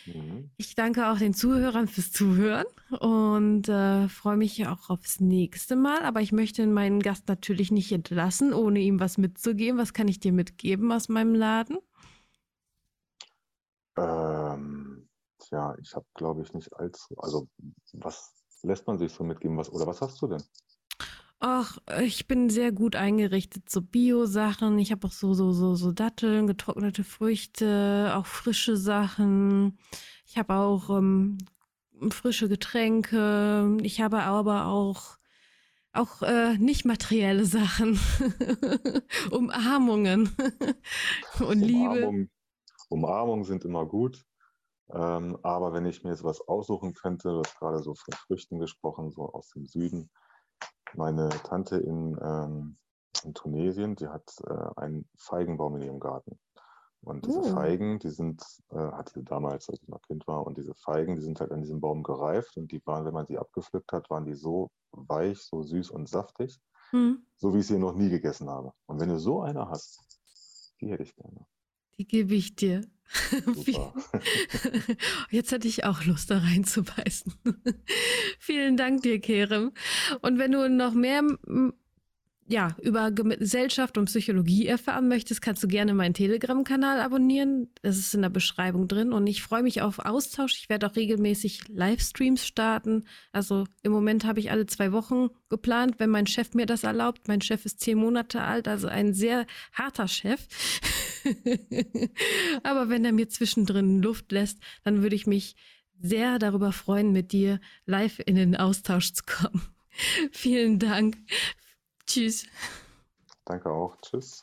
Mhm. Ich danke auch den Zuhörern fürs Zuhören und äh, freue mich auch aufs nächste Mal. Aber ich möchte meinen Gast natürlich nicht entlassen, ohne ihm was mitzugeben. Was kann ich dir mitgeben aus meinem Laden? Ähm, tja, ich habe, glaube ich, nicht allzu. Also, was lässt man sich so mitgeben? Was, oder was hast du denn? Ach, ich bin sehr gut eingerichtet, so Bio-Sachen. Ich habe auch so, so, so, so Datteln, getrocknete Früchte, auch frische Sachen. Ich habe auch ähm, frische Getränke. Ich habe aber auch auch äh, nicht materielle Sachen, Umarmungen und Umarmung, Liebe. Umarmungen sind immer gut. Ähm, aber wenn ich mir jetzt was aussuchen könnte, du hast gerade so von Früchten gesprochen, so aus dem Süden, meine Tante in, ähm, in Tunesien, die hat äh, einen Feigenbaum in ihrem Garten. Und diese uh. Feigen, die sind, äh, hatte sie damals, als ich noch Kind war, und diese Feigen, die sind halt an diesem Baum gereift und die waren, wenn man sie abgepflückt hat, waren die so weich, so süß und saftig, mhm. so wie ich sie noch nie gegessen habe. Und wenn du so eine hast, die hätte ich gerne. Die gebe ich dir. Jetzt hätte ich auch Lust, da reinzubeißen. Vielen Dank dir, Kerem. Und wenn du noch mehr ja, über Gesellschaft und Psychologie erfahren möchtest, kannst du gerne meinen Telegram-Kanal abonnieren. Das ist in der Beschreibung drin. Und ich freue mich auf Austausch. Ich werde auch regelmäßig Livestreams starten. Also im Moment habe ich alle zwei Wochen geplant, wenn mein Chef mir das erlaubt. Mein Chef ist zehn Monate alt, also ein sehr harter Chef. Aber wenn er mir zwischendrin Luft lässt, dann würde ich mich sehr darüber freuen, mit dir live in den Austausch zu kommen. Vielen Dank Tschüss. Danke auch. Tschüss.